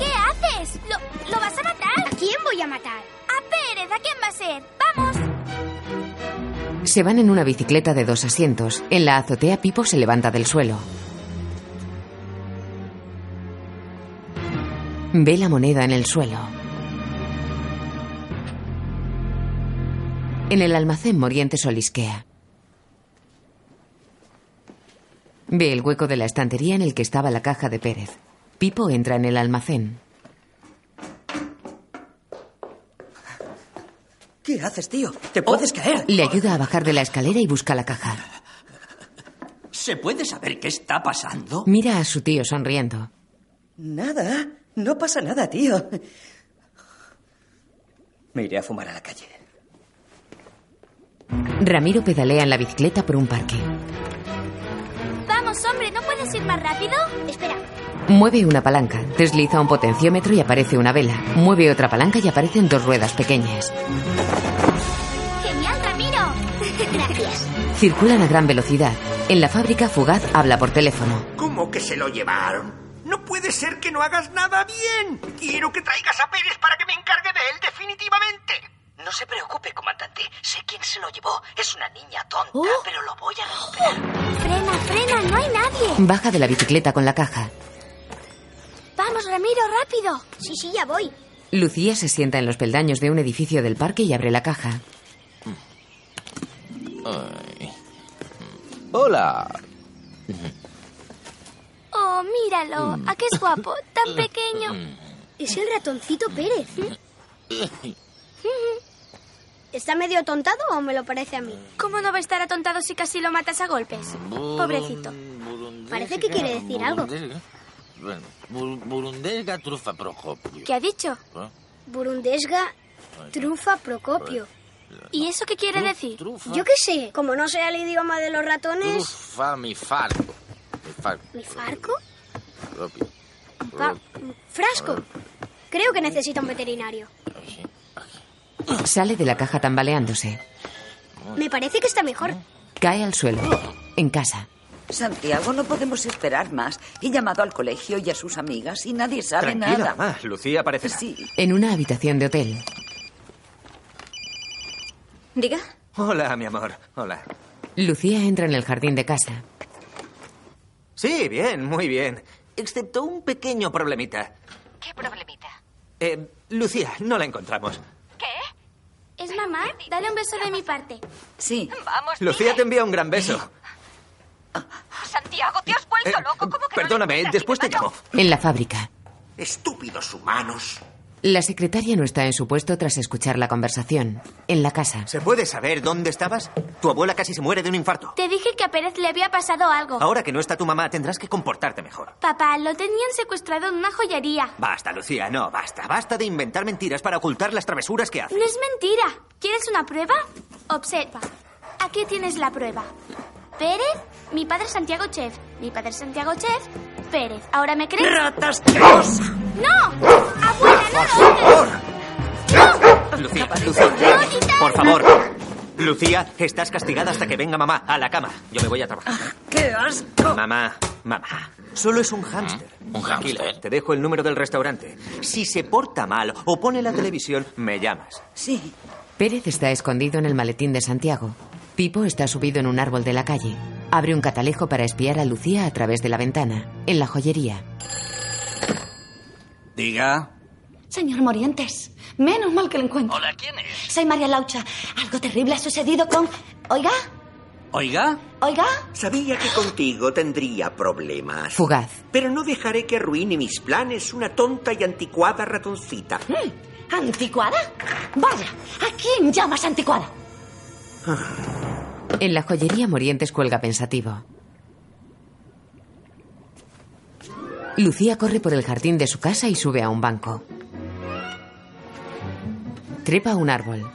¿Qué haces? ¿Lo, ¿Lo vas a matar? ¿A quién voy a matar? A Pérez, ¿a quién va a ser? ¡Vamos! Se van en una bicicleta de dos asientos. En la azotea, Pipo se levanta del suelo. Ve la moneda en el suelo. En el almacén, Moriente solisquea. Ve el hueco de la estantería en el que estaba la caja de Pérez. Pipo entra en el almacén. ¿Qué haces, tío? ¿Te puedes caer? Le ayuda a bajar de la escalera y busca la caja. ¿Se puede saber qué está pasando? Mira a su tío sonriendo. Nada. No pasa nada, tío. Me iré a fumar a la calle. Ramiro pedalea en la bicicleta por un parque. Vamos, hombre, ¿no puedes ir más rápido? Espera. Mueve una palanca, desliza un potenciómetro y aparece una vela. Mueve otra palanca y aparecen dos ruedas pequeñas. ¡Genial, Ramiro! Gracias. Circulan a gran velocidad. En la fábrica, Fugaz habla por teléfono. ¿Cómo que se lo llevaron? No puede ser que no hagas nada bien. Quiero que traigas a Pérez para que me encargue de él definitivamente. No se preocupe, comandante. Sé quién se lo llevó. Es una niña tonta, Oh. pero lo voy a recuperar. Frena, frena, no hay nadie. Baja de la bicicleta con la caja. Vamos, Ramiro, rápido. Sí, sí, ya voy. Lucía se sienta en los peldaños de un edificio del parque y abre la caja. Ay. Hola. Oh, míralo. ¿A qué es guapo? Tan pequeño. Es el ratoncito Pérez. ¿Está medio tontado o me lo parece a mí? ¿Cómo no va a estar atontado si casi lo matas a golpes? Pobrecito. Parece que quiere decir algo. Burundesga trufa procopio. ¿Qué ha dicho? ¿Eh? Burundesga trufa procopio. ¿Y eso qué quiere decir? Yo qué sé, como no sea el idioma de los ratones... Trufa mi farco. Mi farco. ¿Mi farco? propio. Pa- frasco. Creo que necesita un veterinario. Sale de la caja tambaleándose. Me parece que está mejor. Cae al suelo. En casa. Santiago, no podemos esperar más. He llamado al colegio y a sus amigas y nadie sabe Tranquila, nada. mamá. Lucía parece... Sí. En una habitación de hotel. Diga. Hola, mi amor. Hola. Lucía entra en el jardín de casa. Sí, bien, muy bien. Excepto un pequeño problemita. ¿Qué problemita? Eh, Lucía, no la encontramos. ¿Es mamá? Dale un beso de mi parte. Sí. Vamos, Lucía te envía un gran beso. Santiago, te has vuelto Eh, loco. ¿Cómo que Perdóname, después te llamo. En la fábrica. Estúpidos humanos. La secretaria no está en su puesto tras escuchar la conversación. En la casa. ¿Se puede saber dónde estabas? Tu abuela casi se muere de un infarto. Te dije que a Pérez le había pasado algo. Ahora que no está tu mamá, tendrás que comportarte mejor. Papá, lo tenían secuestrado en una joyería. Basta, Lucía, no, basta. Basta de inventar mentiras para ocultar las travesuras que haces. No es mentira. ¿Quieres una prueba? Observa. Aquí tienes la prueba. Pérez, mi padre Santiago Chef. Mi padre Santiago Chef, Pérez. ¿Ahora me crees? ¡Ratas asquerosa! ¡No! ¡Abuela, no lo hagas! Lucía, Lucía, por favor. Lucía, estás castigada hasta que venga mamá a la cama. Yo me voy a trabajar. ¡Qué asco! Mamá, mamá. Solo es un hámster. ¿Un Tranquila, hámster? te dejo el número del restaurante. Si se porta mal o pone la televisión, me llamas. Sí. Pérez está escondido en el maletín de Santiago. Pipo está subido en un árbol de la calle. Abre un catalejo para espiar a Lucía a través de la ventana. En la joyería. Diga. Señor Morientes, menos mal que lo encuentro. Hola, ¿quién es? Soy María Laucha. Algo terrible ha sucedido con... Oiga, Oiga. oiga. Sabía que contigo tendría problemas. Fugaz. Pero no dejaré que arruine mis planes una tonta y anticuada ratoncita. Mm, ¿Anticuada? Vaya, ¿a quién llamas anticuada? En la joyería Morientes cuelga pensativo. Lucía corre por el jardín de su casa y sube a un banco. Trepa a un árbol.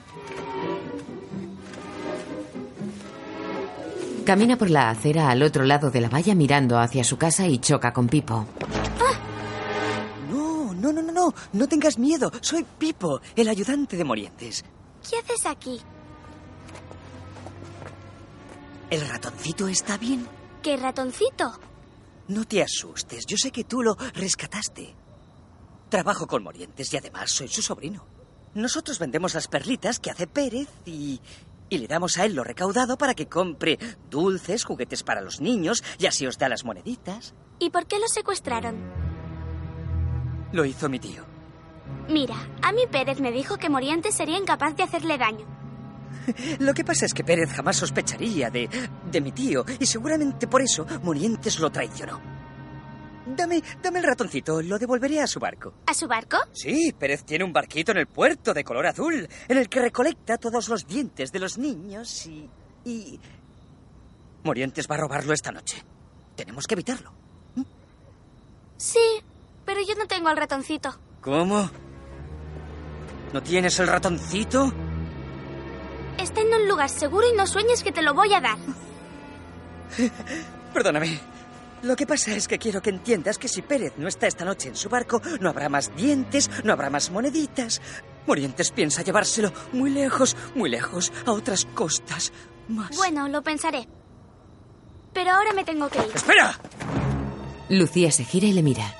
Camina por la acera al otro lado de la valla mirando hacia su casa y choca con Pipo. No, no, no, no, no. No tengas miedo. Soy Pipo, el ayudante de Morientes. ¿Qué haces aquí? ¿El ratoncito está bien? ¿Qué ratoncito? No te asustes, yo sé que tú lo rescataste. Trabajo con Morientes y además soy su sobrino. Nosotros vendemos las perlitas que hace Pérez y... y le damos a él lo recaudado para que compre dulces, juguetes para los niños y así os da las moneditas. ¿Y por qué lo secuestraron? Lo hizo mi tío. Mira, a mí Pérez me dijo que Morientes sería incapaz de hacerle daño. Lo que pasa es que Pérez jamás sospecharía de, de mi tío y seguramente por eso Morientes lo traicionó. Dame, dame el ratoncito, lo devolveré a su barco. ¿A su barco? Sí, Pérez tiene un barquito en el puerto de color azul, en el que recolecta todos los dientes de los niños y... y... Morientes va a robarlo esta noche. Tenemos que evitarlo. Sí, pero yo no tengo el ratoncito. ¿Cómo? ¿No tienes el ratoncito? Está en un lugar seguro y no sueñes que te lo voy a dar. Perdóname. Lo que pasa es que quiero que entiendas que si Pérez no está esta noche en su barco, no habrá más dientes, no habrá más moneditas. Morientes piensa llevárselo muy lejos, muy lejos, a otras costas. Más. Bueno, lo pensaré. Pero ahora me tengo que ir. ¡Espera! Lucía se gira y le mira.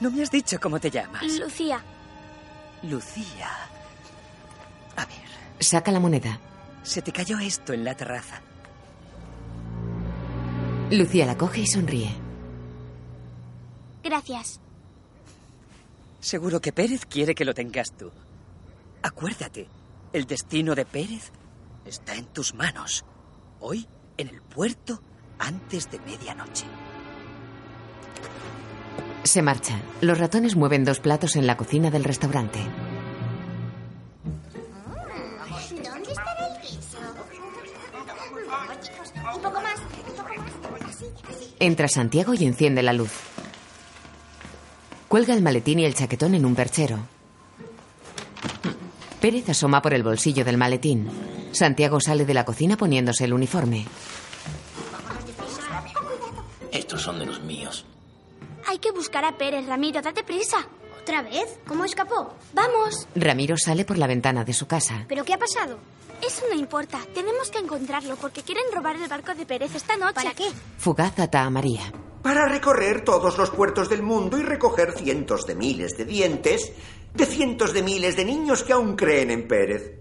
No me has dicho cómo te llamas. Lucía. Lucía. A ver, Saca la moneda. se te cayó esto en la terraza. Lucía la coge y sonríe. Gracias. Seguro que Pérez quiere que lo tengas tú. Acuérdate, el destino de Pérez está en tus manos. Hoy, en el puerto, antes de medianoche. Se marcha. Los ratones mueven dos platos en la cocina del restaurante. Entra Santiago y enciende la luz. Cuelga el maletín y el chaquetón en un perchero. Pérez asoma por el bolsillo del maletín. Santiago sale de la cocina poniéndose el uniforme. Estos son de los míos. Hay que buscar a Pérez, Ramiro. Date prisa. ¿Otra vez? ¿Cómo escapó? Vamos. Ramiro sale por la ventana de su casa. ¿Pero qué ha pasado? Eso no importa. Tenemos que encontrarlo porque quieren robar el barco de Pérez esta noche. ¿Para qué? Fugaz ata a María. Para recorrer todos los puertos del mundo y recoger cientos de miles de dientes de cientos de miles de niños que aún creen en Pérez.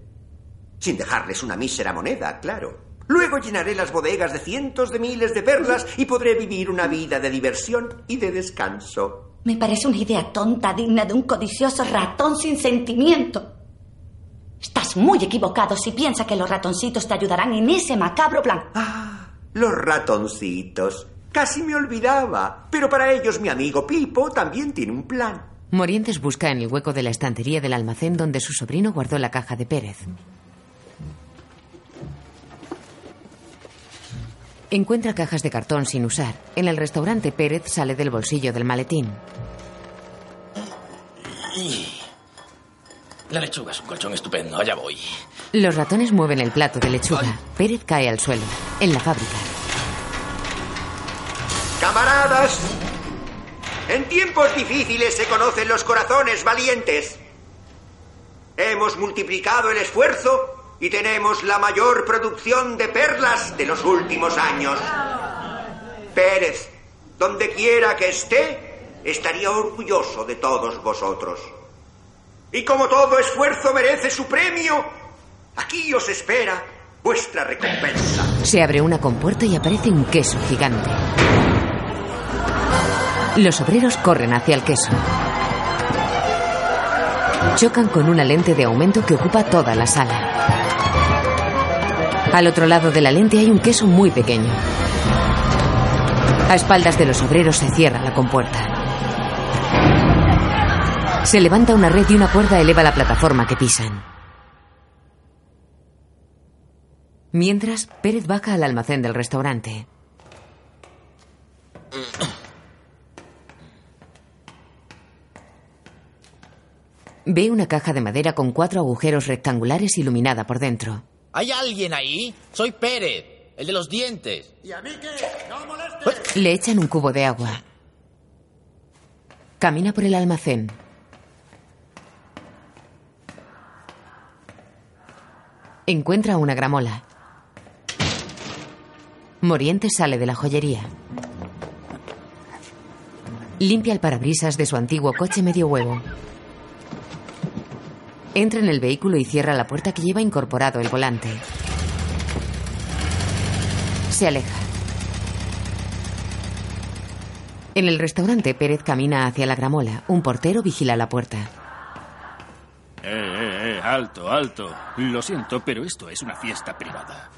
Sin dejarles una mísera moneda, claro. Luego llenaré las bodegas de cientos de miles de perlas y podré vivir una vida de diversión y de descanso. Me parece una idea tonta, digna de un codicioso ratón sin sentimiento. Estás muy equivocado si piensas que los ratoncitos te ayudarán en ese macabro plan. Los ratoncitos. Casi me olvidaba. Pero para ellos mi amigo Pipo también tiene un plan. Morientes busca en el hueco de la estantería del almacén donde su sobrino guardó la caja de Pérez. Encuentra cajas de cartón sin usar. En el restaurante Pérez sale del bolsillo del maletín. La lechuga es un colchón estupendo. Allá voy. Los ratones mueven el plato de lechuga. Pérez cae al suelo. En la fábrica. Camaradas, en tiempos difíciles se conocen los corazones valientes. Hemos multiplicado el esfuerzo y tenemos la mayor producción de perlas de los últimos años. Pérez, donde quiera que esté, estaría orgulloso de todos vosotros. Y como todo esfuerzo merece su premio, aquí os espera vuestra recompensa. Se abre una compuerta y aparece un queso gigante. Los obreros corren hacia el queso. Chocan con una lente de aumento que ocupa toda la sala. Al otro lado de la lente hay un queso muy pequeño. A espaldas de los obreros se cierra la compuerta. Se levanta una red y una cuerda eleva la plataforma que pisan. Mientras, Pérez baja al almacén del restaurante. Ve una caja de madera con cuatro agujeros rectangulares iluminada por dentro. ¿Hay alguien ahí? Soy Pérez, el de los dientes. ¿Y a mí qué? ¡No molestes! Le echan un cubo de agua. Camina por el almacén. Encuentra una gramola. Morientes sale de la joyería. Limpia el parabrisas de su antiguo coche medio huevo. Entra en el vehículo y cierra la puerta que lleva incorporado el volante. Se aleja. En el restaurante, Pérez camina hacia la gramola. Un portero vigila la puerta. Eh, eh, eh, alto, alto. Lo siento, pero esto es una fiesta privada.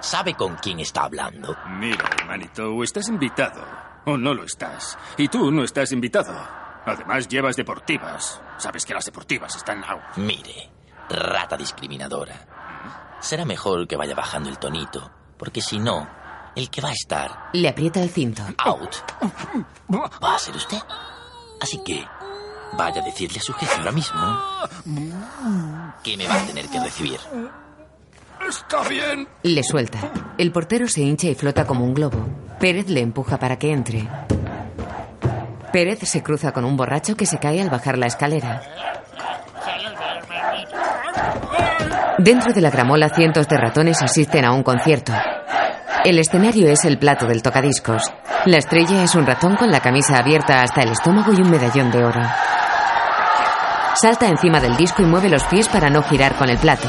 ¿Sabe con quién está hablando? Mira, hermanito, o estás invitado o no lo estás. Y tú no estás invitado. Además, llevas deportivas. Sabes que las deportivas están out. Mire, rata discriminadora. Será mejor que vaya bajando el tonito, porque si no, el que va a estar Le aprieta el cinto. out va a ser usted. Así que vaya a decirle a su jefe ahora mismo que me va a tener que recibir. Está bien. Le suelta. El portero se hincha y flota como un globo. Pérez le empuja para que entre. Pérez se cruza con un borracho que se cae al bajar la escalera. Dentro de la gramola, cientos de ratones asisten a un concierto. El escenario es el plato del tocadiscos. La estrella es un ratón con la camisa abierta hasta el estómago y un medallón de oro. Salta encima del disco y mueve los pies para no girar con el plato.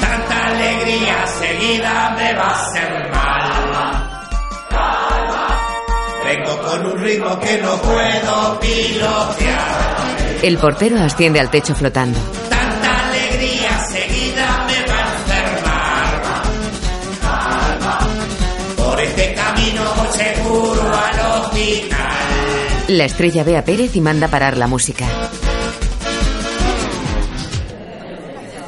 Tanta alegría seguida me va a con un ritmo que no puedo pilotear. El portero asciende al techo flotando. Tanta alegría seguida me va a enfermar. Por este camino voy seguro al hospital. La estrella ve a Pérez y manda parar la música.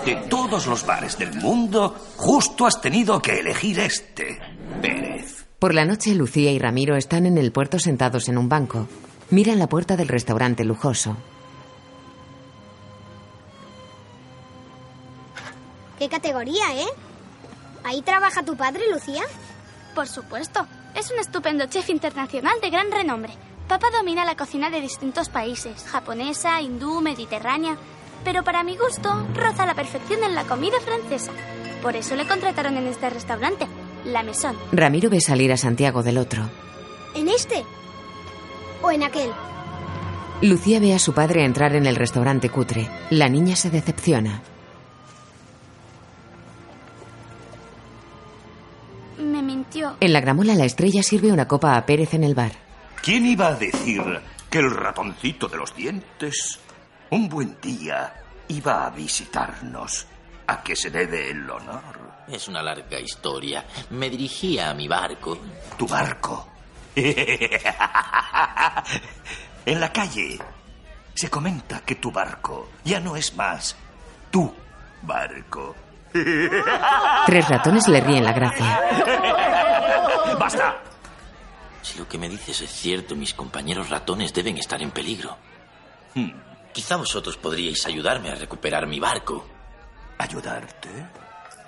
De todos los bares del mundo, justo has tenido que elegir este, Pérez. Por la noche, Lucía y Ramiro están en el puerto sentados en un banco. Miran la puerta del restaurante lujoso. ¿Qué categoría, eh? ¿Ahí trabaja tu padre, Lucía? Por supuesto. Es un estupendo chef internacional de gran renombre. Papá domina la cocina de distintos países, japonesa, hindú, mediterránea, pero para mi gusto roza la perfección en la comida francesa. Por eso le contrataron en este restaurante, La Maison. Ramiro ve salir a Santiago del otro. ¿En este? ¿O en aquel? Lucía ve a su padre entrar en el restaurante cutre. La niña se decepciona. Me mintió. En la gramola, la estrella sirve una copa a Pérez en el bar. ¿Quién iba a decir que el ratoncito de los dientes un buen día iba a visitarnos? ¿A que se debe el honor? Es una larga historia. Me dirigía a mi barco. ¿Tu barco? en la calle se comenta que tu barco ya no es más tu barco. Tres ratones le ríen la gracia. ¡Basta! Si lo que me dices es cierto, mis compañeros ratones deben estar en peligro. Hmm. Quizá vosotros podríais ayudarme a recuperar mi barco. ¿Ayudarte?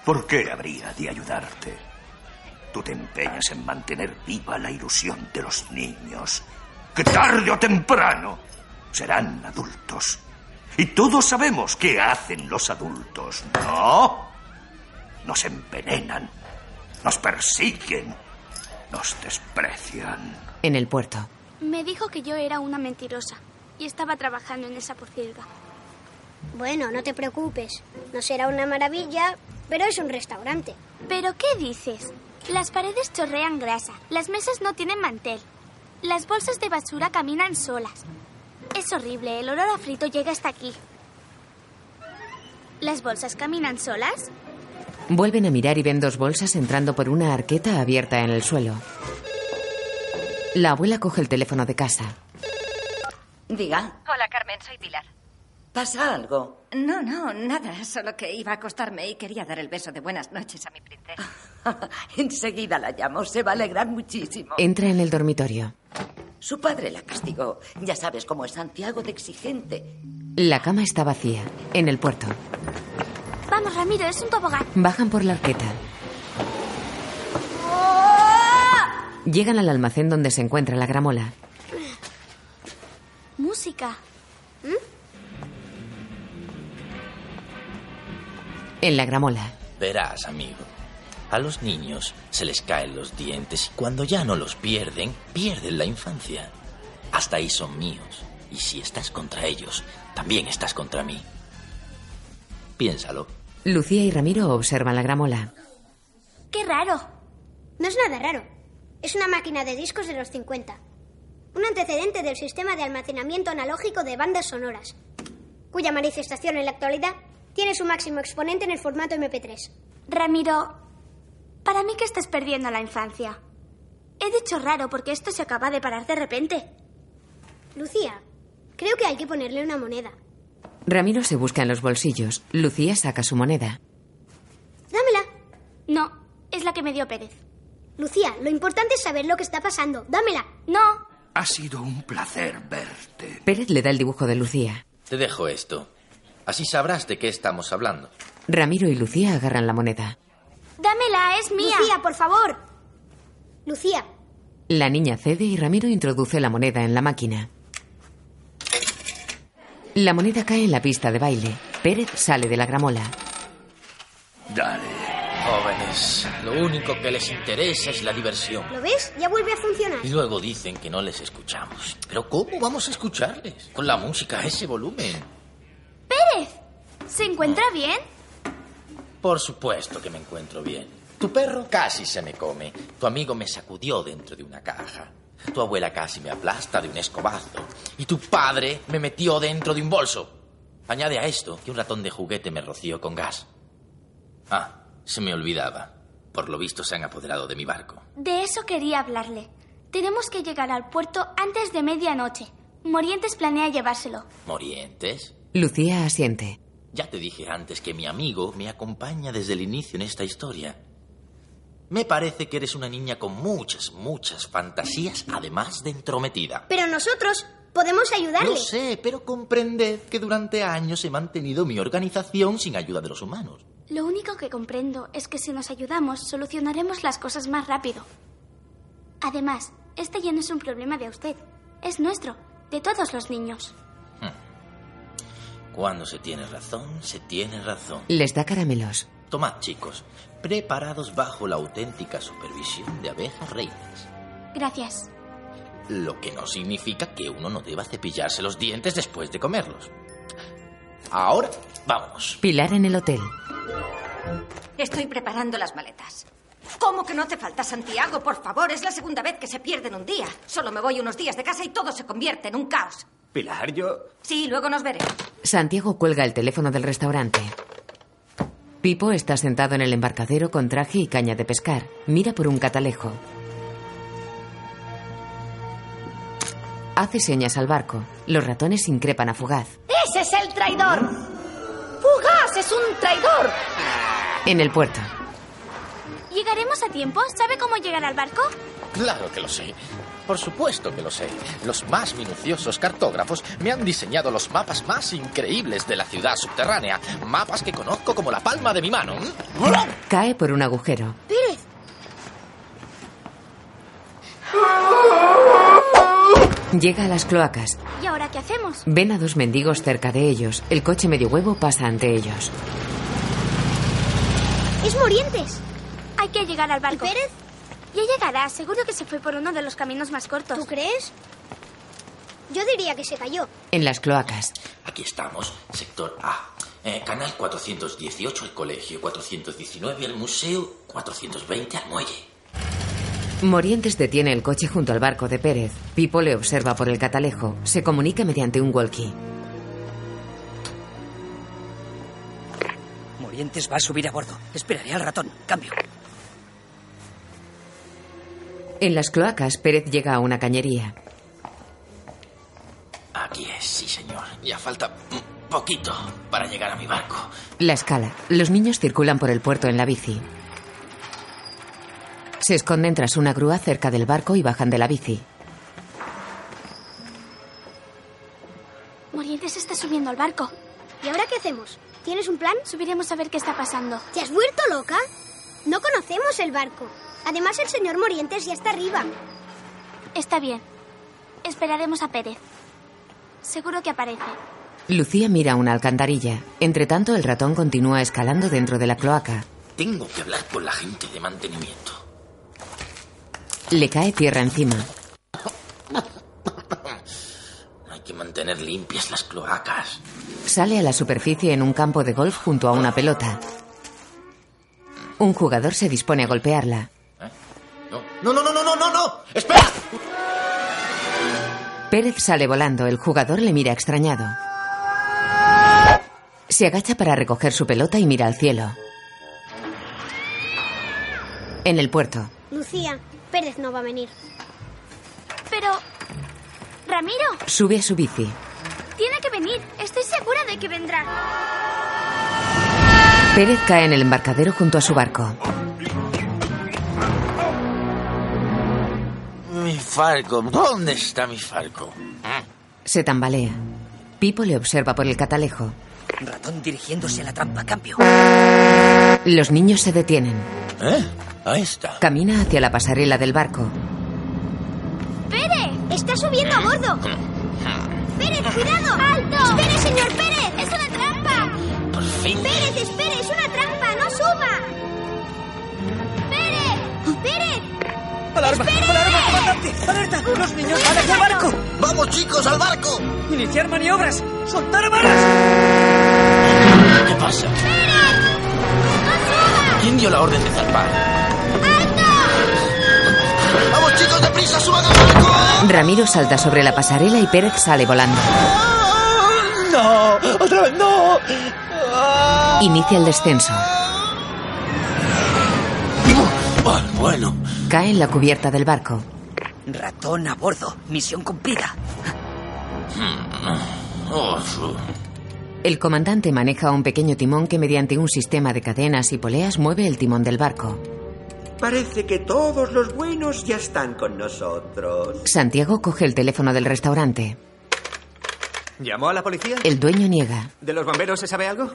¿Por qué habría de ayudarte? Tú te empeñas en mantener viva la ilusión de los niños, que tarde o temprano serán adultos. Y todos sabemos qué hacen los adultos, ¿no? Nos envenenan, nos persiguen, nos desprecian. En el puerto. Me dijo que yo era una mentirosa y estaba trabajando en esa pocilga. Bueno, no te preocupes. No será una maravilla, pero es un restaurante. ¿Pero qué dices? Las paredes chorrean grasa, las mesas no tienen mantel, las bolsas de basura caminan solas. Es horrible, el olor a frito llega hasta aquí. ¿Las bolsas caminan solas? Vuelven a mirar y ven dos bolsas entrando por una arqueta abierta en el suelo. La abuela coge el teléfono de casa. Diga, Hola, Carmen, soy Pilar. ¿pasa algo? No, no, nada. Solo que iba a acostarme y quería dar el beso de buenas noches a mi princesa. Enseguida la llamo, se va a alegrar muchísimo. Entra en el dormitorio. Su padre la castigó. Ya sabes cómo es Santiago de exigente. La cama está vacía. En el puerto. Vamos, Ramiro, es un tobogán. Bajan por la arqueta. Llegan al almacén donde se encuentra la gramola. En la gramola. Verás, amigo. A los niños se les caen los dientes y cuando ya no los pierden, pierden la infancia. Hasta ahí son míos. Y si estás contra ellos, también estás contra mí. Piénsalo. Lucía y Ramiro observan la gramola. ¡Qué raro! No es nada raro. Es una máquina de discos de los 50. Un antecedente del sistema de almacenamiento analógico de bandas sonoras, cuya manifestación en la actualidad tiene su máximo exponente en el formato MP3. Ramiro, para mí que estás perdiendo la infancia. He dicho raro porque esto se acaba de parar de repente. Lucía, creo que hay que ponerle una moneda. Ramiro se busca en los bolsillos. Lucía saca su moneda. Dámela. No, es la que me dio Pérez. Lucía, lo importante es saber lo que está pasando. Dámela. No. Ha sido un placer verte. Pérez le da el dibujo de Lucía. Te dejo esto. Así sabrás de qué estamos hablando. Ramiro y Lucía agarran la moneda. Dámela, es mía. Lucía, por favor. Lucía. La niña cede y Ramiro introduce la moneda en la máquina. La moneda cae en la pista de baile. Pérez sale de la gramola. Dale. Jóvenes, lo único que les interesa es la diversión. ¿Lo ves? Ya vuelve a funcionar. Y luego dicen que no les escuchamos. Pero ¿cómo vamos a escucharles? Con la música a ese volumen. Pérez, ¿se encuentra bien? Por supuesto que me encuentro bien. Tu perro casi se me come. Tu amigo me sacudió dentro de una caja. Tu abuela casi me aplasta de un escobazo. Y tu padre me metió dentro de un bolso. Añade a esto que un ratón de juguete me roció con gas. Ah, se me olvidaba. Por lo visto se han apoderado de mi barco. De eso quería hablarle. Tenemos que llegar al puerto antes de medianoche. Morientes planea llevárselo. ¿Morientes? Lucía asiente. Ya te dije antes que mi amigo me acompaña desde el inicio en esta historia. Me parece que eres una niña con muchas, muchas fantasías, además de entrometida. Pero nosotros podemos ayudarle. Lo sé, pero comprended que durante años he mantenido mi organización sin ayuda de los humanos. Lo único que comprendo es que si nos ayudamos, solucionaremos las cosas más rápido. Además, este ya no es un problema de usted. Es nuestro, de todos los niños. Cuando se tiene razón, se tiene razón. Les da caramelos. Tomad, chicos, preparados bajo la auténtica supervisión de abejas reinas. Gracias. Lo que no significa que uno no deba cepillarse los dientes después de comerlos. Ahora, vamos. Pilar en el hotel. Estoy preparando las maletas. ¿Cómo que no hace falta, Santiago? Por favor, es la segunda vez que se pierde en un día. Solo me voy unos días de casa y todo se convierte en un caos. Pilar, yo... Sí, luego nos veremos. Santiago cuelga el teléfono del restaurante. Pipo está sentado en el embarcadero con traje y caña de pescar. Mira por un catalejo. Hace señas al barco. Los ratones increpan a Fugaz. ¡Ese es el traidor! ¡Fugaz es un traidor! En el puerto. ¿Llegaremos a tiempo? ¿Sabe cómo llegar al barco? Claro que lo sé. Por supuesto que lo sé. Los más minuciosos cartógrafos me han diseñado los mapas más increíbles de la ciudad subterránea. Mapas que conozco como la palma de mi mano. Cae por un agujero. Pérez. Llega a las cloacas. ¿Y ahora qué hacemos? Ven a dos mendigos cerca de ellos. El coche medio huevo pasa ante ellos. Es Morientes. Hay que llegar al barco. ¿Y Pérez? Ya llegará. Seguro que se fue por uno de los caminos más cortos. ¿Tú crees? Yo diría que se cayó. En las cloacas. Aquí estamos, sector A. Eh, canal 418 el colegio, 419 el museo, 420 al muelle. Morientes detiene el coche junto al barco de Pérez. Pipo le observa por el catalejo. Se comunica mediante un walkie. Morientes va a subir a bordo. Esperaré al ratón. Cambio. En las cloacas, Pérez llega a una cañería. Aquí es, sí, señor. Ya falta un poquito para llegar a mi barco. La escala. Los niños circulan por el puerto en la bici. Se esconden tras una grúa cerca del barco y bajan de la bici. Morientes está subiendo al barco. ¿Y ahora qué hacemos? ¿Tienes un plan? Subiremos a ver qué está pasando. ¿Te has vuelto loca? No conocemos el barco. Además, el señor Morientes ya está arriba. Está bien. Esperaremos a Pérez. Seguro que aparece. Lucía mira una alcantarilla. Entre tanto, el ratón continúa escalando dentro de la cloaca. Tengo que hablar con la gente de mantenimiento. Le cae tierra encima. Hay que mantener limpias las cloacas. Sale a la superficie en un campo de golf junto a una pelota. Un jugador se dispone a golpearla. No, no, no, no, no, no, no. Espera. Pérez sale volando. El jugador le mira extrañado. Se agacha para recoger su pelota y mira al cielo. En el puerto, Lucía, Pérez no va a venir. Pero... Ramiro, sube a su bici. tiene que venir. Estoy segura de que vendrá. Pérez cae en el embarcadero junto a su barco. Falco. ¿Dónde está mi Falco? Se tambalea. Pipo le observa por el catalejo. Ratón dirigiéndose a la trampa, cambio. Los niños se detienen. ¿Eh? Ahí está. Camina hacia la pasarela del barco. ¡Pérez! ¡Está subiendo a bordo! ¡Pérez, cuidado! ¡Alto! ¡Espere, señor Pérez! ¡Es una trampa! Por fin. ¡Pérez, espere! ¡Es una ¡Alarma! ¡Alarma, comandante! ¡Alerta! ¡Los niños van hacia el barco! ¡Vamos, chicos, al barco! ¡Iniciar maniobras! ¡Soltar amarras! ¿Qué pasa? ¿Quién dio la orden de zarpar? ¡Vamos, chicos, deprisa! ¡Suban al barco! Ramiro salta sobre la pasarela y Pérez sale volando. ¡No! ¡Otra vez no! Inicia el descenso. Ah, bueno. Cae en la cubierta del barco. Ratón a bordo. Misión cumplida. El comandante maneja un pequeño timón que mediante un sistema de cadenas y poleas mueve el timón del barco. Parece que todos los buenos ya están con nosotros. Santiago coge el teléfono del restaurante. ¿Llamó a la policía? El dueño niega. ¿De los bomberos se sabe algo?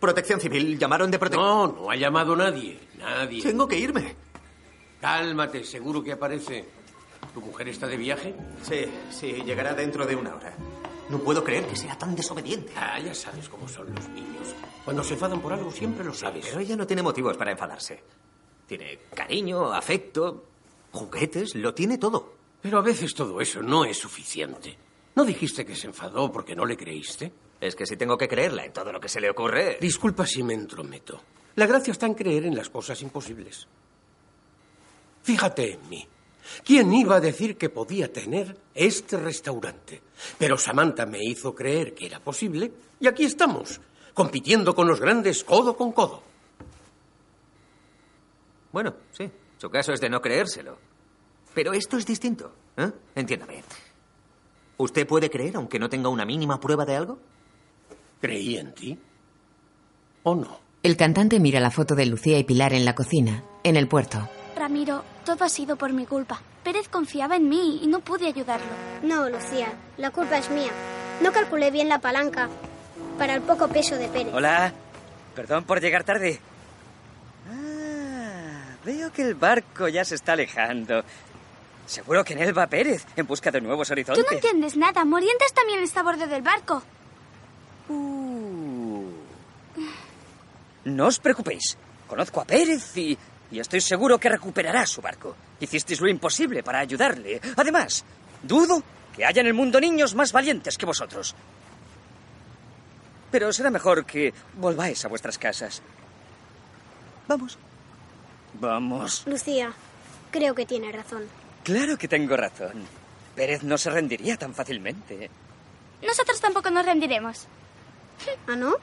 Protección civil. ¿Llamaron de protección? No, no ha llamado nadie. Nadie. Tengo que irme. Cálmate, seguro que aparece. ¿Tu mujer está de viaje? Sí, sí, llegará dentro de una hora. No puedo creer que sea tan desobediente. Ah, ya sabes cómo son los niños. Cuando se enfadan por algo siempre lo sabes. Pero ella no tiene motivos para enfadarse. Tiene cariño, afecto, juguetes, lo tiene todo. Pero a veces todo eso no es suficiente. ¿No dijiste que se enfadó porque no le creíste? Es que si tengo que creerla en todo lo que se le ocurre. Disculpa si me entrometo. La gracia está en creer en las cosas imposibles. Fíjate en mí. ¿Quién iba a decir que podía tener este restaurante? Pero Samantha me hizo creer que era posible y aquí estamos, compitiendo con los grandes codo con codo. Bueno, sí, su caso es de no creérselo. Pero esto es distinto. ¿eh? Entiéndame. ¿Usted puede creer aunque no tenga una mínima prueba de algo? ¿Creí en ti? ¿O no? El cantante mira la foto de Lucía y Pilar en la cocina, en el puerto. Ramiro, todo ha sido por mi culpa. Pérez confiaba en mí y no pude ayudarlo. No, Lucía, la culpa es mía. No calculé bien la palanca para el poco peso de Pérez. Hola. Perdón por llegar tarde. Ah, veo que el barco ya se está alejando. Seguro que en él va Pérez, en busca de nuevos Tú horizontes. no entiendes nada. Morientes también está a bordo del barco. Uh. No os preocupéis. Conozco a Pérez y, y estoy seguro que recuperará su barco. Hicisteis lo imposible para ayudarle. Además, dudo que haya en el mundo niños más valientes que vosotros. Pero será mejor que volváis a vuestras casas. Vamos. Vamos. Lucía, creo que tiene razón. Claro que tengo razón. Pérez no se rendiría tan fácilmente. Nosotros tampoco nos rendiremos. ¿Ah, no?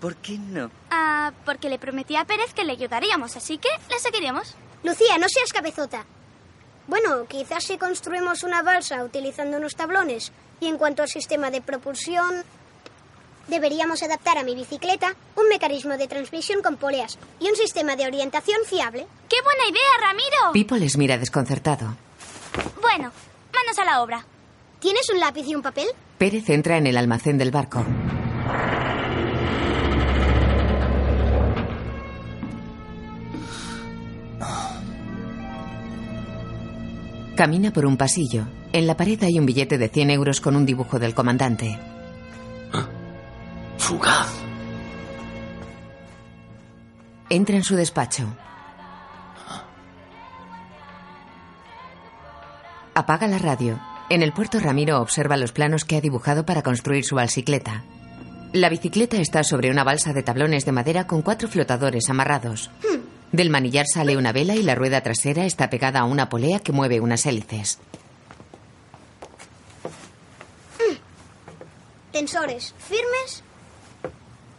¿Por qué no? Ah, porque le prometí a Pérez que le ayudaríamos, así que le seguiremos. Lucía, no seas cabezota. Bueno, quizás si construimos una balsa utilizando unos tablones y en cuanto al sistema de propulsión, deberíamos adaptar a mi bicicleta un mecanismo de transmisión con poleas y un sistema de orientación fiable. ¡Qué buena idea, Ramiro! Pipo les mira desconcertado. Bueno, manos a la obra. ¿Tienes un lápiz y un papel? Pérez entra en el almacén del barco. Camina por un pasillo. En la pared hay un billete de 100 euros con un dibujo del comandante. Fugaz. Entra en su despacho. Apaga la radio. En el puerto Ramiro observa los planos que ha dibujado para construir su bicicleta. La bicicleta está sobre una balsa de tablones de madera con cuatro flotadores amarrados. Del manillar sale una vela y la rueda trasera está pegada a una polea que mueve unas hélices. Tensores firmes,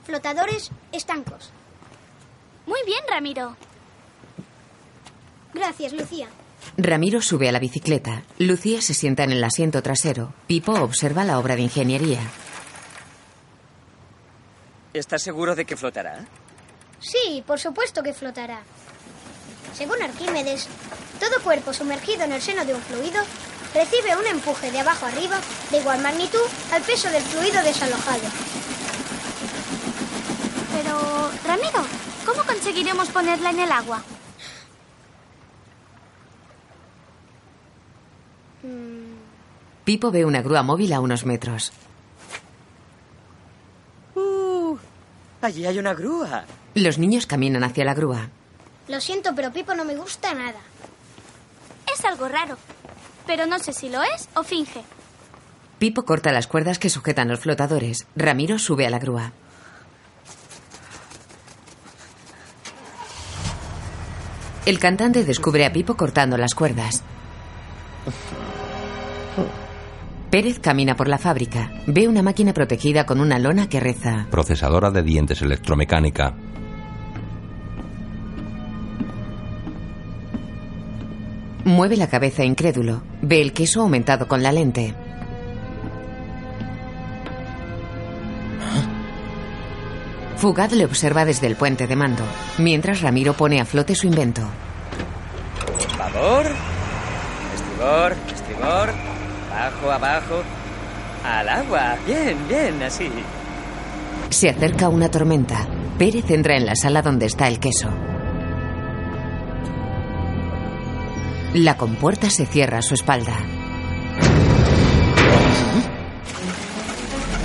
flotadores estancos. Muy bien, Ramiro. Gracias, Lucía. Ramiro sube a la bicicleta. Lucía se sienta en el asiento trasero. Pipo observa la obra de ingeniería. ¿Estás seguro de que flotará? Sí, por supuesto que flotará. Según Arquímedes, todo cuerpo sumergido en el seno de un fluido recibe un empuje de abajo arriba de igual magnitud al peso del fluido desalojado. Pero, Ramiro, ¿cómo conseguiremos ponerla en el agua? Pipo ve una grúa móvil a unos metros. Uh, allí hay una grúa. Los niños caminan hacia la grúa. Lo siento, pero Pipo no me gusta nada. Es algo raro. Pero no sé si lo es o finge. Pipo corta las cuerdas que sujetan los flotadores. Ramiro sube a la grúa. El cantante descubre a Pipo cortando las cuerdas. Pérez camina por la fábrica. Ve una máquina protegida con una lona que reza. Procesadora de dientes electromecánica. Mueve la cabeza incrédulo. Ve el queso aumentado con la lente. Fugaz le observa desde el puente de mando, mientras Ramiro pone a flote su invento. Favor. Estribor, estribor. Abajo, abajo. Al agua. Bien, bien, así. Se acerca una tormenta. Pérez entra en la sala donde está el queso. La compuerta se cierra a su espalda.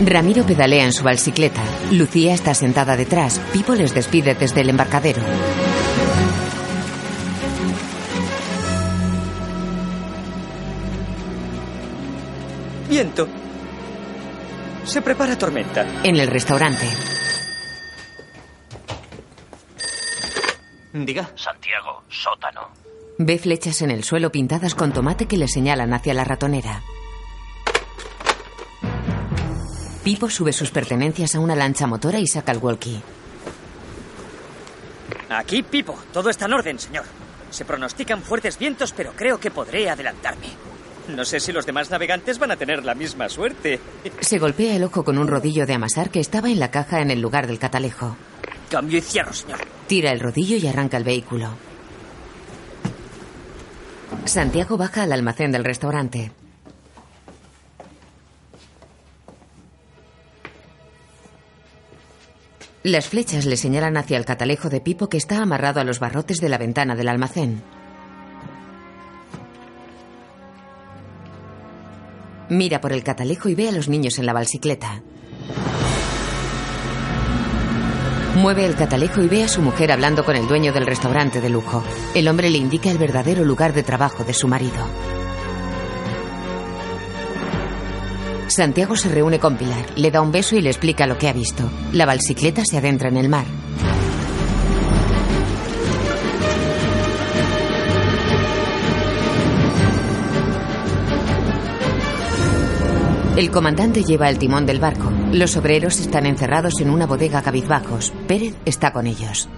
Ramiro pedalea en su bicicleta. Lucía está sentada detrás. Pipo les despide desde el embarcadero. Viento. Se prepara tormenta. En el restaurante. Diga. Santiago, sótano. Ve flechas en el suelo pintadas con tomate que le señalan hacia la ratonera. Pipo sube sus pertenencias a una lancha motora y saca el walkie. Aquí, Pipo. Todo está en orden, señor. Se pronostican fuertes vientos, pero creo que podré adelantarme. No sé si los demás navegantes van a tener la misma suerte. Se golpea el ojo con un rodillo de amasar que estaba en la caja en el lugar del catalejo. Cambio y cierro, señor. Tira el rodillo y arranca el vehículo. Santiago baja al almacén del restaurante. Las flechas le señalan hacia el catalejo de Pipo que está amarrado a los barrotes de la ventana del almacén. Mira por el catalejo y ve a los niños en la bicicleta. Mueve el catalejo y ve a su mujer hablando con el dueño del restaurante de lujo. El hombre le indica el verdadero lugar de trabajo de su marido. Santiago se reúne con Pilar, le da un beso y le explica lo que ha visto. La bicicleta se adentra en el mar. El comandante lleva el timón del barco. Los obreros están encerrados en una bodega cabizbajos. Pérez está con ellos.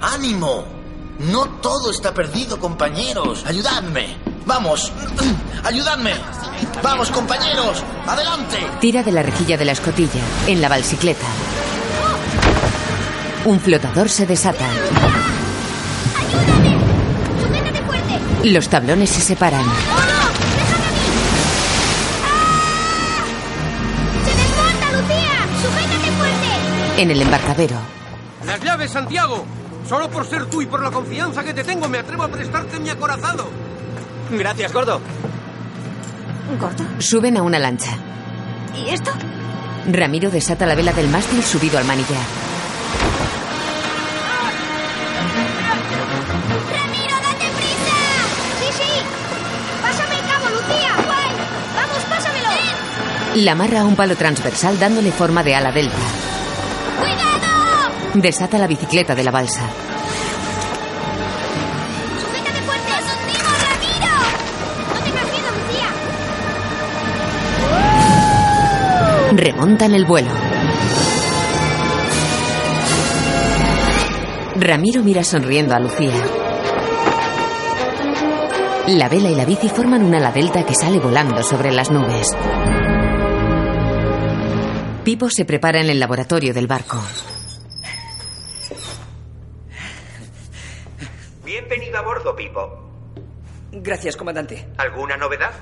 ¡Ánimo! No todo está perdido, compañeros. Ayudadme. Vamos. Ayudadme. Vamos, compañeros. Adelante. Tira de la rejilla de la escotilla, en la bicicleta. Un flotador se desata. Los tablones se separan. ¡Se desmonta, Lucía! ¡Sujétate fuerte! En el embarcadero, Las llaves, Santiago. Solo por ser tú y por la confianza que te tengo me atrevo a prestarte mi acorazado. Gracias, gordo. suben a una lancha. ¿Y esto? Ramiro desata la vela del mástil subido al manillar. La amarra a un palo transversal dándole forma de ala delta. ¡Cuidado! Desata la bicicleta de la balsa. ¡Sujétate fuerte! ¡Nos hundimos, Ramiro! No tengas miedo, Lucía. Remontan el vuelo. Ramiro mira sonriendo a Lucía. La vela y la bici forman una ala delta que sale volando sobre las nubes. Pipo se prepara en el laboratorio del barco. Bienvenido a bordo, Pipo. Gracias, comandante. ¿Alguna novedad?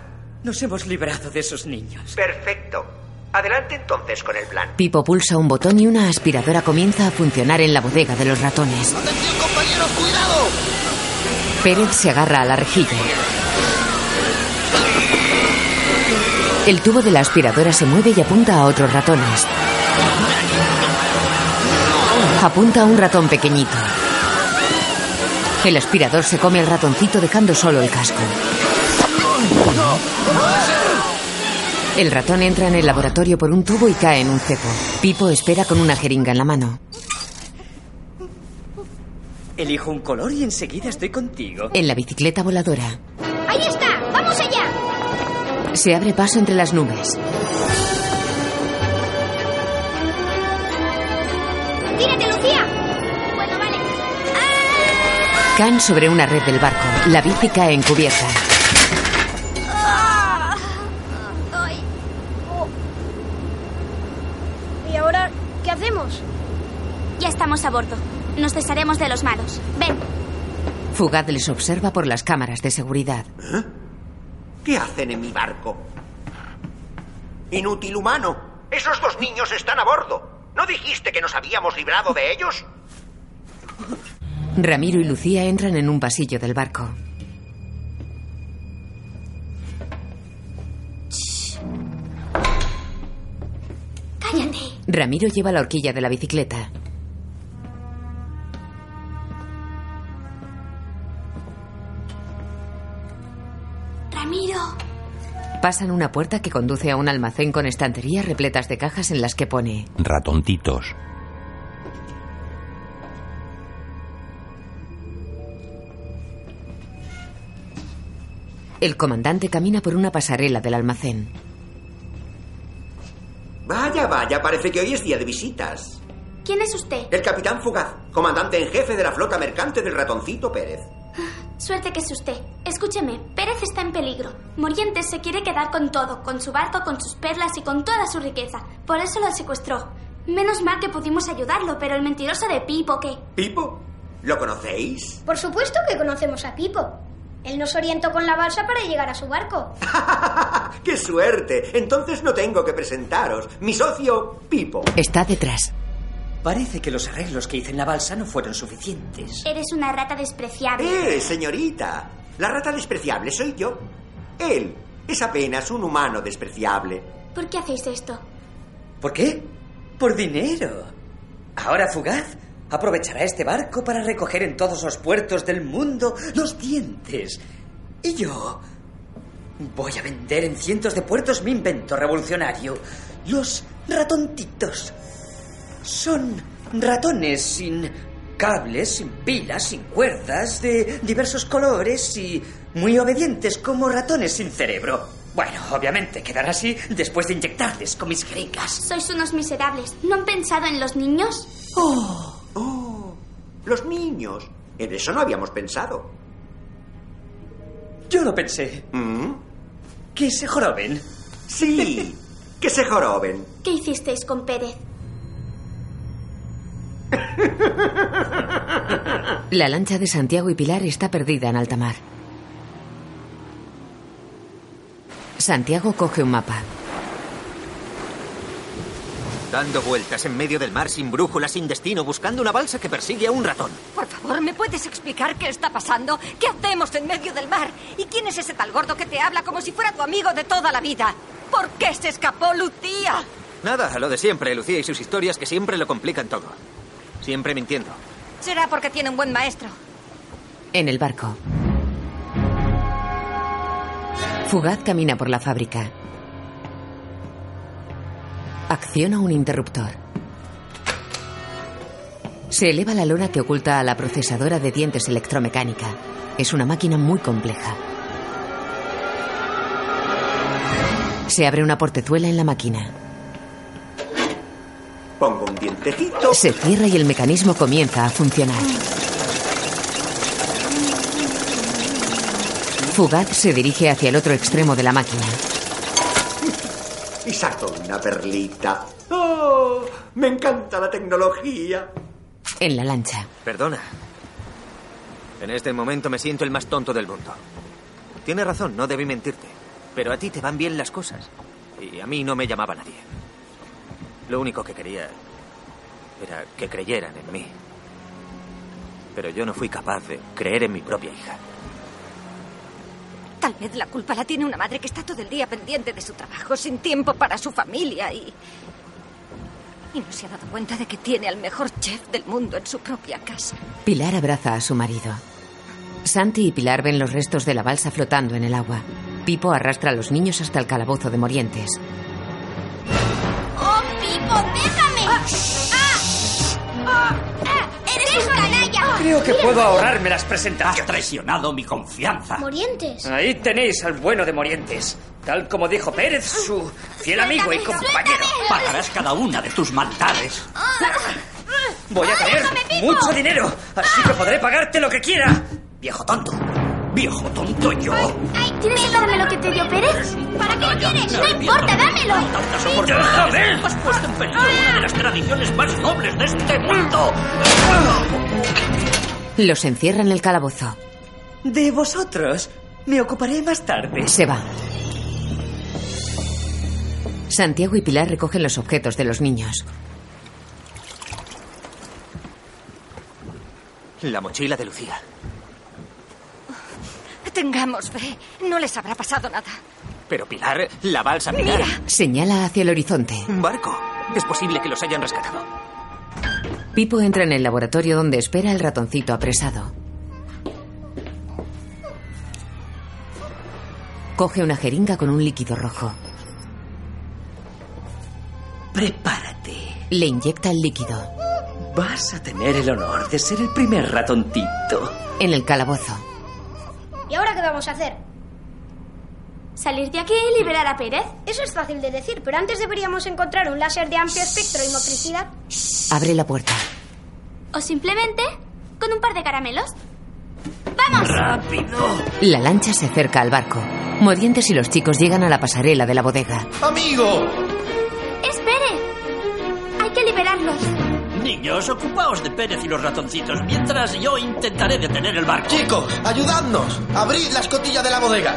Nos hemos librado de esos niños. Perfecto. Adelante entonces con el plan. Pipo pulsa un botón y una aspiradora comienza a funcionar en la bodega de los ratones. ¡Compañeros, cuidado! Pérez se agarra a la rejilla. El tubo de la aspiradora se mueve y apunta a otros ratones. Apunta a un ratón pequeñito. El aspirador se come al ratoncito dejando solo el casco. El ratón entra en el laboratorio por un tubo y cae en un cepo. Pipo espera con una jeringa en la mano. Elijo un color y enseguida estoy contigo. En la bicicleta voladora. ¡Ahí está! Se abre paso entre las nubes. ¡Tírate, Lucía! Bueno, vale. Caen sobre una red del barco. La bici cae en cubierta. Ah. Ay. Oh. ¿Y ahora qué hacemos? Ya estamos a bordo. Nos desharemos de los malos. Ven. Fugaz les observa por las cámaras de seguridad. ¿Qué hacen en mi barco? Inútil humano. Esos dos niños están a bordo. ¿No dijiste que nos habíamos librado de ellos? Ramiro y Lucía entran en un pasillo del barco. Cállate. Ramiro lleva la horquilla de la bicicleta. Pasan una puerta que conduce a un almacén con estanterías repletas de cajas en las que pone Ratontitos. El comandante camina por una pasarela del almacén. Vaya, vaya, parece que hoy es día de visitas. ¿Quién es usted? El capitán Fugaz, comandante en jefe de la flota mercante del ratoncito Pérez. Suerte que es usted. Escúcheme, Pérez está en peligro. Morientes se quiere quedar con todo, con su barco, con sus perlas y con toda su riqueza. Por eso lo secuestró. Menos mal que pudimos ayudarlo, pero el mentiroso de Pipo, ¿qué? ¿Pipo? ¿Lo conocéis? Por supuesto que conocemos a Pipo. Él nos orientó con la balsa para llegar a su barco. ¡Qué suerte! Entonces no tengo que presentaros. Mi socio, Pipo. Está detrás. Parece que los arreglos que hice en la balsa no fueron suficientes. Eres una rata despreciable. ¡Eh, señorita! La rata despreciable soy yo. Él es apenas un humano despreciable. ¿Por qué hacéis esto? ¿Por qué? Por dinero. Ahora Fugaz aprovechará este barco para recoger en todos los puertos del mundo los dientes. Y yo voy a vender en cientos de puertos mi invento revolucionario, los ratontitos. Son ratones sin cables, sin pilas, sin cuerdas, de diversos colores y muy obedientes como ratones sin cerebro. Bueno, obviamente quedará así después de inyectarles con mis jeringas. Sois unos miserables. ¿No han pensado en los niños? ¡Oh! ¡Oh! Los niños. En eso no habíamos pensado. Yo lo pensé. ¿Mm? Que se joroben. Sí, que se joroben. ¿Qué hicisteis con Pérez? La lancha de Santiago y Pilar está perdida en alta mar. Santiago coge un mapa. Dando vueltas en medio del mar sin brújula, sin destino, buscando una balsa que persigue a un ratón. Por favor, ¿me puedes explicar qué está pasando? ¿Qué hacemos en medio del mar? ¿Y quién es ese tal gordo que te habla como si fuera tu amigo de toda la vida? ¿Por qué se escapó Lucía? Nada, lo de siempre, Lucía y sus historias que siempre lo complican todo. Siempre mintiendo. Será porque tiene un buen maestro. En el barco. Fugaz camina por la fábrica. Acciona un interruptor. Se eleva la lona que oculta a la procesadora de dientes electromecánica. Es una máquina muy compleja. Se abre una portezuela en la máquina. Pongo un dientecito. Se cierra y el mecanismo comienza a funcionar. Fugaz se dirige hacia el otro extremo de la máquina. Y saco una perlita. ¡Oh! Me encanta la tecnología. En la lancha. Perdona. En este momento me siento el más tonto del mundo. Tienes razón, no debí mentirte. Pero a ti te van bien las cosas. Y a mí no me llamaba nadie. Lo único que quería era que creyeran en mí. Pero yo no fui capaz de creer en mi propia hija. Tal vez la culpa la tiene una madre que está todo el día pendiente de su trabajo, sin tiempo para su familia y... Y no se ha dado cuenta de que tiene al mejor chef del mundo en su propia casa. Pilar abraza a su marido. Santi y Pilar ven los restos de la balsa flotando en el agua. Pipo arrastra a los niños hasta el calabozo de Morientes. ¡Oh, Pipo, déjame! ¡Ah! ¡Ah! ¡Eres un canalla! Creo que puedo ahorrarme las presentaciones. Has traicionado mi confianza. Morientes. Ahí tenéis al bueno de Morientes. Tal como dijo Pérez, su fiel amigo y compañero. Pagarás cada una de tus maldades. Voy a tener mucho dinero, así que podré pagarte lo que quiera. Viejo tonto. Viejo tonto yo. ¿Tienes que darme lo que te dio Pérez? ¿Para qué quieres? ¡No importa, dámelo! ¡Déjame! Has puesto en peligro una de las tradiciones más nobles de este mundo. Los encierra en el calabozo. De vosotros. Me ocuparé más tarde. Se va. Santiago y Pilar recogen los objetos de los niños. La mochila de Lucía. Tengamos fe. No les habrá pasado nada. Pero Pilar, la balsa, Pilar. Señala hacia el horizonte. Un barco. Es posible que los hayan rescatado. Pipo entra en el laboratorio donde espera el ratoncito apresado. Coge una jeringa con un líquido rojo. Prepárate. Le inyecta el líquido. Vas a tener el honor de ser el primer ratoncito. En el calabozo. ¿Y ahora qué vamos a hacer? ¿Salir de aquí y liberar a Pérez? Eso es fácil de decir, pero antes deberíamos encontrar un láser de amplio espectro y motricidad. Abre la puerta. O simplemente con un par de caramelos. ¡Vamos! ¡Rápido! La lancha se acerca al barco. Morientes y los chicos llegan a la pasarela de la bodega. ¡Amigo! Niños, ocupaos de Pérez y los ratoncitos mientras yo intentaré detener el barco. Chicos, ayudadnos. Abrid la escotilla de la bodega.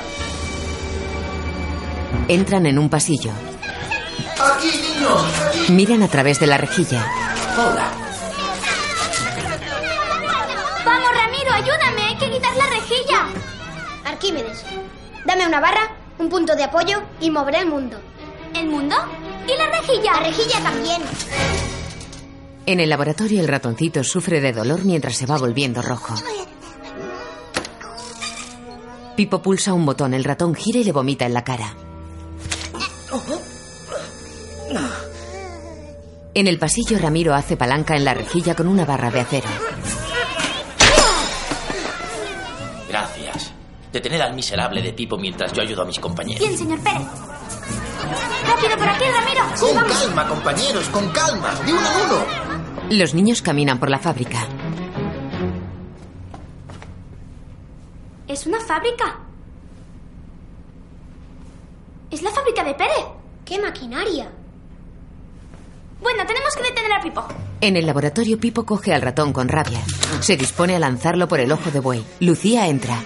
Entran en un pasillo. Aquí, niños. Aquí. Miran a través de la rejilla. Hola. Vamos, Ramiro, ayúdame. Hay que quitar la rejilla. Arquímedes, dame una barra, un punto de apoyo y moveré el mundo. ¿El mundo? ¿Y la rejilla? La rejilla también. En el laboratorio el ratoncito sufre de dolor mientras se va volviendo rojo. Pipo pulsa un botón, el ratón gira y le vomita en la cara. En el pasillo Ramiro hace palanca en la rejilla con una barra de acero. Gracias. Detened al miserable de Pipo mientras yo ayudo a mis compañeros. Bien, señor Pérez. Rápido por aquí, Ramiro. Con Vamos. calma, compañeros, con calma. De uno en uno. Los niños caminan por la fábrica. Es una fábrica. Es la fábrica de Pérez. ¡Qué maquinaria! Bueno, tenemos que detener a Pipo. En el laboratorio Pipo coge al ratón con rabia. Se dispone a lanzarlo por el ojo de buey. Lucía entra.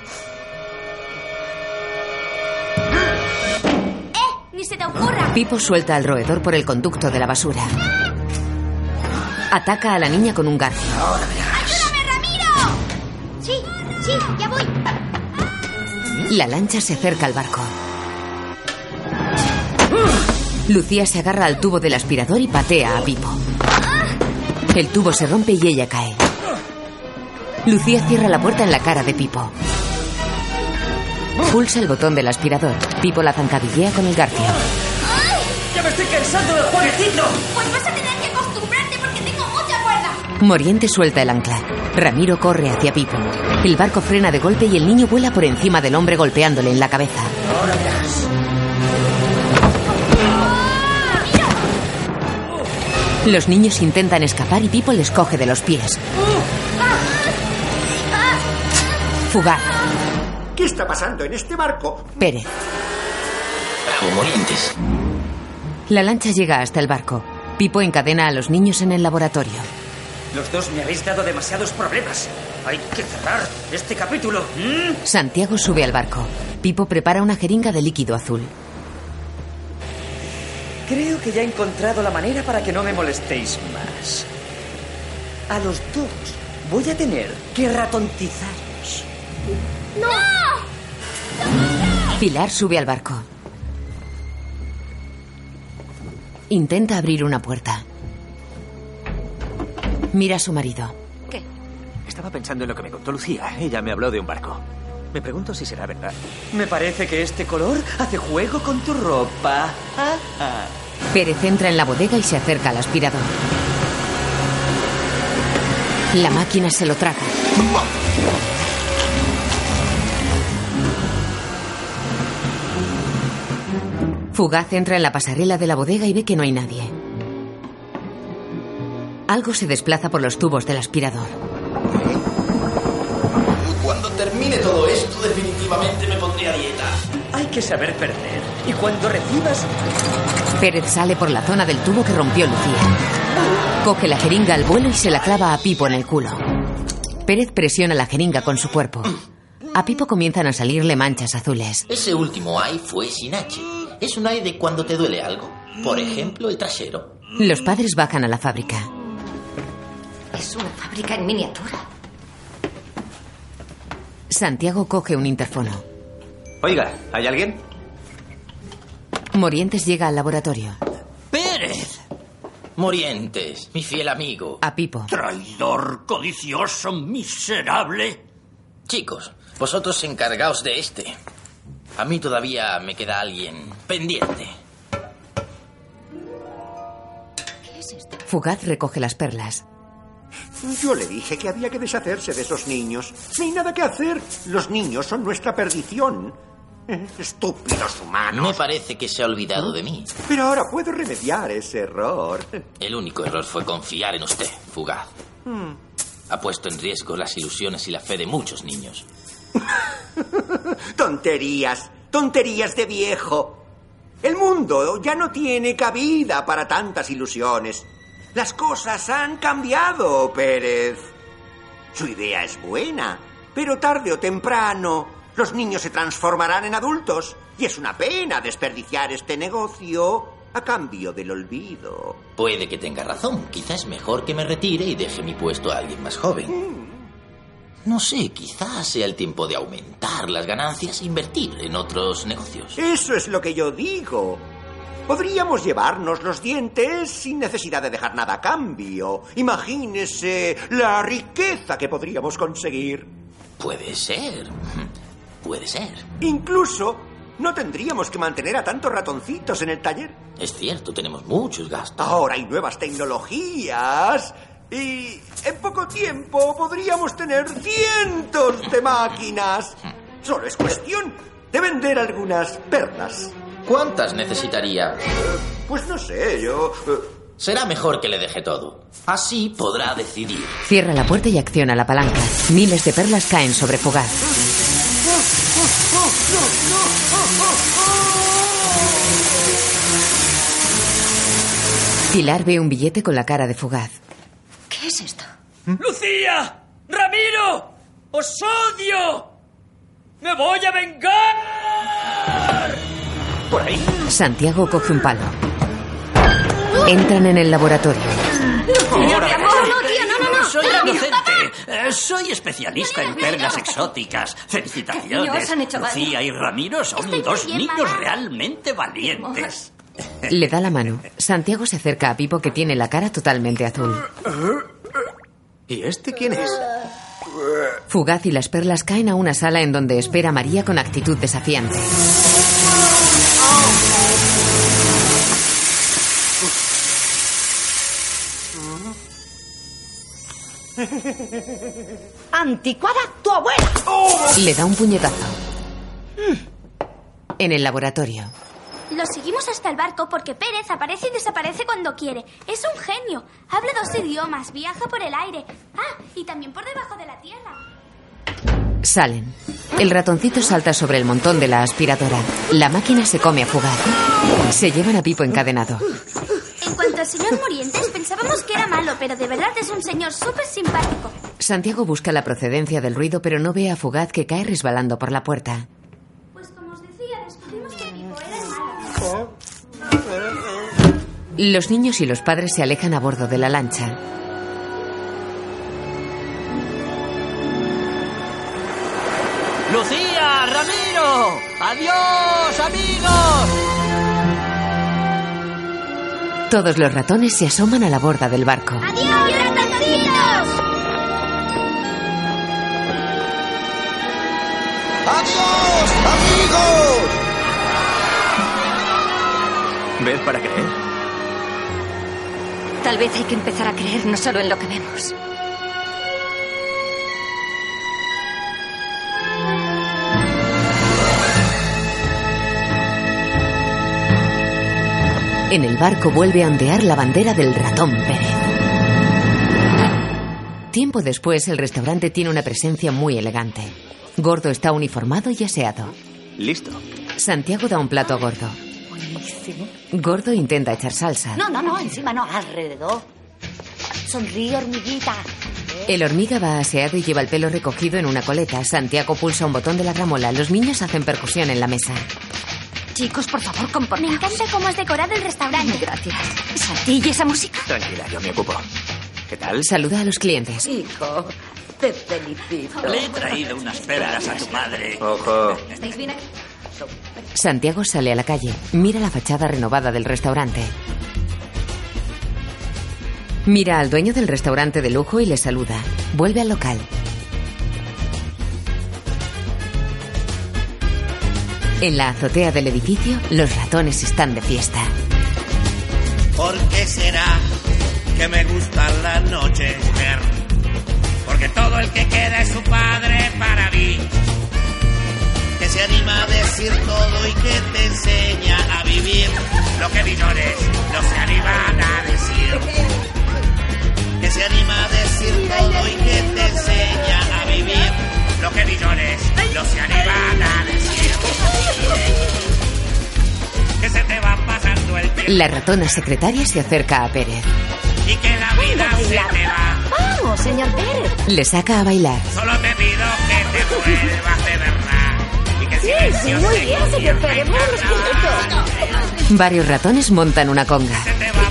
¡Eh! Ni se te ocurra. Pipo suelta al roedor por el conducto de la basura. Ataca a la niña con un garfio. ¡Ayúdame, Ramiro! Sí, sí, ya voy. La lancha se acerca al barco. Lucía se agarra al tubo del aspirador y patea a Pipo. El tubo se rompe y ella cae. Lucía cierra la puerta en la cara de Pipo. Pulsa el botón del aspirador. Pipo la zancadillea con el garfio. ¡Ya me estoy cansando del jueguecito! Pues vas a Moriente suelta el ancla. Ramiro corre hacia Pipo. El barco frena de golpe y el niño vuela por encima del hombre golpeándole en la cabeza. Ahora verás. Los niños intentan escapar y Pipo les coge de los pies. Fugaz. ¿Qué está pasando en este barco? Pérez. Bravo, Morientes. La lancha llega hasta el barco. Pipo encadena a los niños en el laboratorio. Los dos me habéis dado demasiados problemas. Hay que cerrar este capítulo. ¿Mm? Santiago sube al barco. Pipo prepara una jeringa de líquido azul. Creo que ya he encontrado la manera para que no me molestéis más. A los dos voy a tener que ratontizaros. ¡No! Pilar sube al barco. Intenta abrir una puerta. Mira a su marido. Estaba pensando en lo que me contó Lucía. Ella me habló de un barco. Me pregunto si será verdad. Me parece que este color hace juego con tu ropa. Ah, ah. Pérez entra en la bodega y se acerca al aspirador. La máquina se lo traga. Fugaz entra en la pasarela de la bodega y ve que no hay nadie. Algo se desplaza por los tubos del aspirador. Cuando termine todo esto, definitivamente me pondré a dieta. Hay que saber perder. Y cuando recibas... Pérez sale por la zona del tubo que rompió Lucía. Coge la jeringa al vuelo y se la clava a Pipo en el culo. Pérez presiona la jeringa con su cuerpo. A Pipo comienzan a salirle manchas azules. Ese último ay fue sin H. Es un ay de cuando te duele algo. Por ejemplo, el trasero. Los padres bajan a la fábrica. Es una fábrica en miniatura. Santiago coge un interfono. Oiga, ¿hay alguien? Morientes llega al laboratorio. ¡Pérez! Morientes, mi fiel amigo. A Pipo. Traidor, codicioso, miserable. Chicos, vosotros encargaos de este. A mí todavía me queda alguien pendiente. Fugaz recoge las perlas. Yo le dije que había que deshacerse de esos niños. No hay nada que hacer. Los niños son nuestra perdición. Estúpidos humanos. Me parece que se ha olvidado de mí. Pero ahora puedo remediar ese error. El único error fue confiar en usted, fugaz. Hmm. Ha puesto en riesgo las ilusiones y la fe de muchos niños. Tonterías, tonterías de viejo. El mundo ya no tiene cabida para tantas ilusiones. Las cosas han cambiado, Pérez. Su idea es buena, pero tarde o temprano los niños se transformarán en adultos y es una pena desperdiciar este negocio a cambio del olvido. Puede que tenga razón. Quizás es mejor que me retire y deje mi puesto a alguien más joven. No sé, quizás sea el tiempo de aumentar las ganancias e invertir en otros negocios. Eso es lo que yo digo. Podríamos llevarnos los dientes sin necesidad de dejar nada a cambio. Imagínese la riqueza que podríamos conseguir. Puede ser. Puede ser. Incluso no tendríamos que mantener a tantos ratoncitos en el taller. Es cierto, tenemos muchos gastos. Ahora hay nuevas tecnologías y en poco tiempo podríamos tener cientos de máquinas. Solo es cuestión de vender algunas perlas. ¿Cuántas necesitaría? Pues no sé, yo... eh, Será mejor que le deje todo. Así podrá decidir. Cierra la puerta y acciona la palanca. Miles de perlas caen sobre Fugaz. Pilar ve un billete con la cara de Fugaz. ¿Qué es esto? ¡Lucía! ¡Ramiro! ¡Os odio! ¡Me voy a vengar! Por ahí. Santiago coge un palo. Entran en el laboratorio. Ahora, mi amor, no, tía, no, no, no. Soy Ramiro, inocente. Eh, soy especialista en perlas exóticas. Felicitaciones. Lucía y Ramiro son Estoy dos niños mamá. realmente valientes. Le da la mano. Santiago se acerca a Pipo que tiene la cara totalmente azul. ¿Y este quién es? Fugaz y las perlas caen a una sala en donde espera María con actitud desafiante. ¡Anticuada tu abuela! Le da un puñetazo. En el laboratorio. Lo seguimos hasta el barco porque Pérez aparece y desaparece cuando quiere. Es un genio. Habla dos idiomas, viaja por el aire. Ah, y también por debajo de la tierra. Salen. El ratoncito salta sobre el montón de la aspiradora. La máquina se come a Fugaz. Se llevan a Pipo encadenado. En cuanto al señor Morientes, pensábamos que era malo, pero de verdad es un señor súper simpático. Santiago busca la procedencia del ruido, pero no ve a Fugaz que cae resbalando por la puerta. Pues como os decía, descubrimos que Pipo era el malo. Los niños y los padres se alejan a bordo de la lancha. ¡Lucía! ¡Ramiro! ¡Adiós, amigos! Todos los ratones se asoman a la borda del barco. ¡Adiós, ratoncitos! ¡Adiós, amigos! Ver para creer. Tal vez hay que empezar a creer no solo en lo que vemos. En el barco vuelve a ondear la bandera del ratón Pérez. Tiempo después, el restaurante tiene una presencia muy elegante. Gordo está uniformado y aseado. Listo. Santiago da un plato a Gordo. Buenísimo. Gordo intenta echar salsa. No, no, no, encima no, alrededor. Sonríe, hormiguita. El hormiga va aseado y lleva el pelo recogido en una coleta. Santiago pulsa un botón de la gramola. Los niños hacen percusión en la mesa. Chicos, por favor, comportaos. Me encanta cómo has decorado el restaurante. Gracias. Santi, ¿y esa música? Tranquila, yo me ocupo. ¿Qué tal? Saluda a los clientes. Hijo, te felicito. Le he traído unas perlas a tu madre. Ojo. ¿Estáis bien aquí? Santiago sale a la calle. Mira la fachada renovada del restaurante. Mira al dueño del restaurante de lujo y le saluda. Vuelve al local. En la azotea del edificio, los ratones están de fiesta. ¿Por qué será que me gusta la noche? Porque todo el que queda es su padre para mí. Que se anima a decir todo y que te enseña a vivir lo que minores no se animan a decir. Que se anima a decir todo y que te enseña a vivir lo que minores no se animan a decir. Que se te va pasando el tiempo La ratona secretaria se acerca a Pérez. y que la vida se te va. Vamos, señor Pérez. Le saca a bailar. Solo te pido que te vuelvas de verdad. Y que el Sí, sí, muy bien, señor Pérez. Muy respeto. Varios ratones montan una conga. Se te va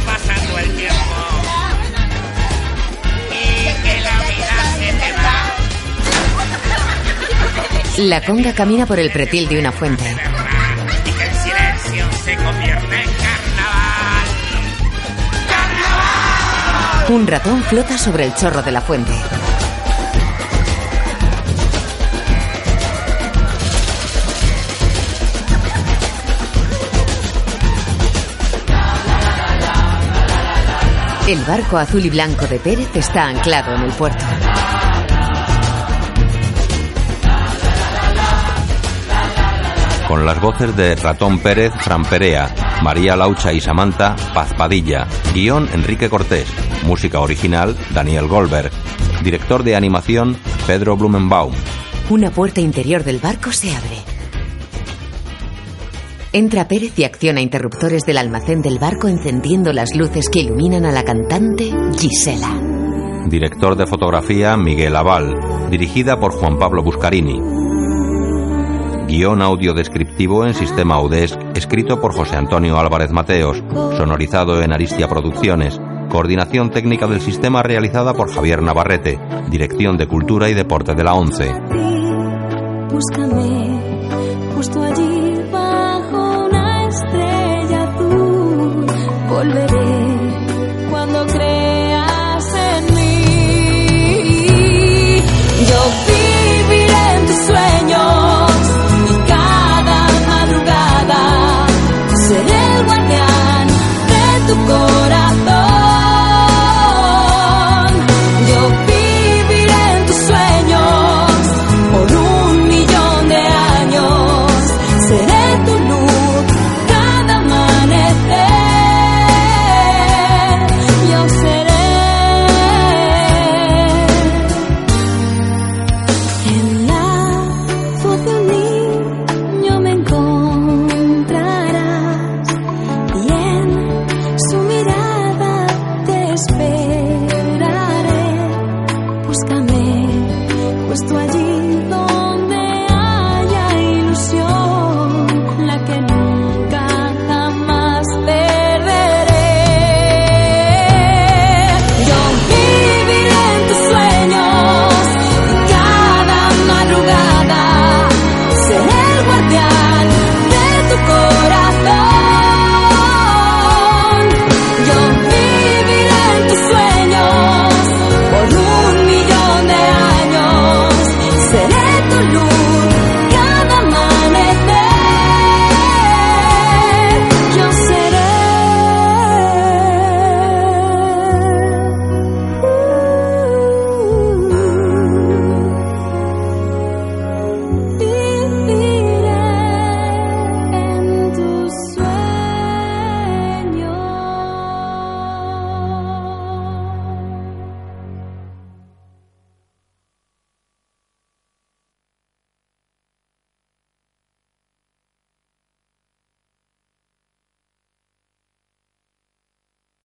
La conga camina por el pretil de una fuente. El silencio se convierte en carnaval. Un ratón flota sobre el chorro de la fuente. El barco azul y blanco de Pérez está anclado en el puerto. Con las voces de Ratón Pérez, Fran Perea, María Laucha y Samantha, Paz Padilla. Guión Enrique Cortés. Música original Daniel Goldberg. Director de animación Pedro Blumenbaum. Una puerta interior del barco se abre. Entra Pérez y acciona interruptores del almacén del barco encendiendo las luces que iluminan a la cantante Gisela. Director de fotografía Miguel Aval. Dirigida por Juan Pablo Buscarini. Guión audio descriptivo en sistema Audesc, escrito por José Antonio Álvarez Mateos, sonorizado en Aristia Producciones, coordinación técnica del sistema realizada por Javier Navarrete, Dirección de Cultura y Deporte de la ONCE.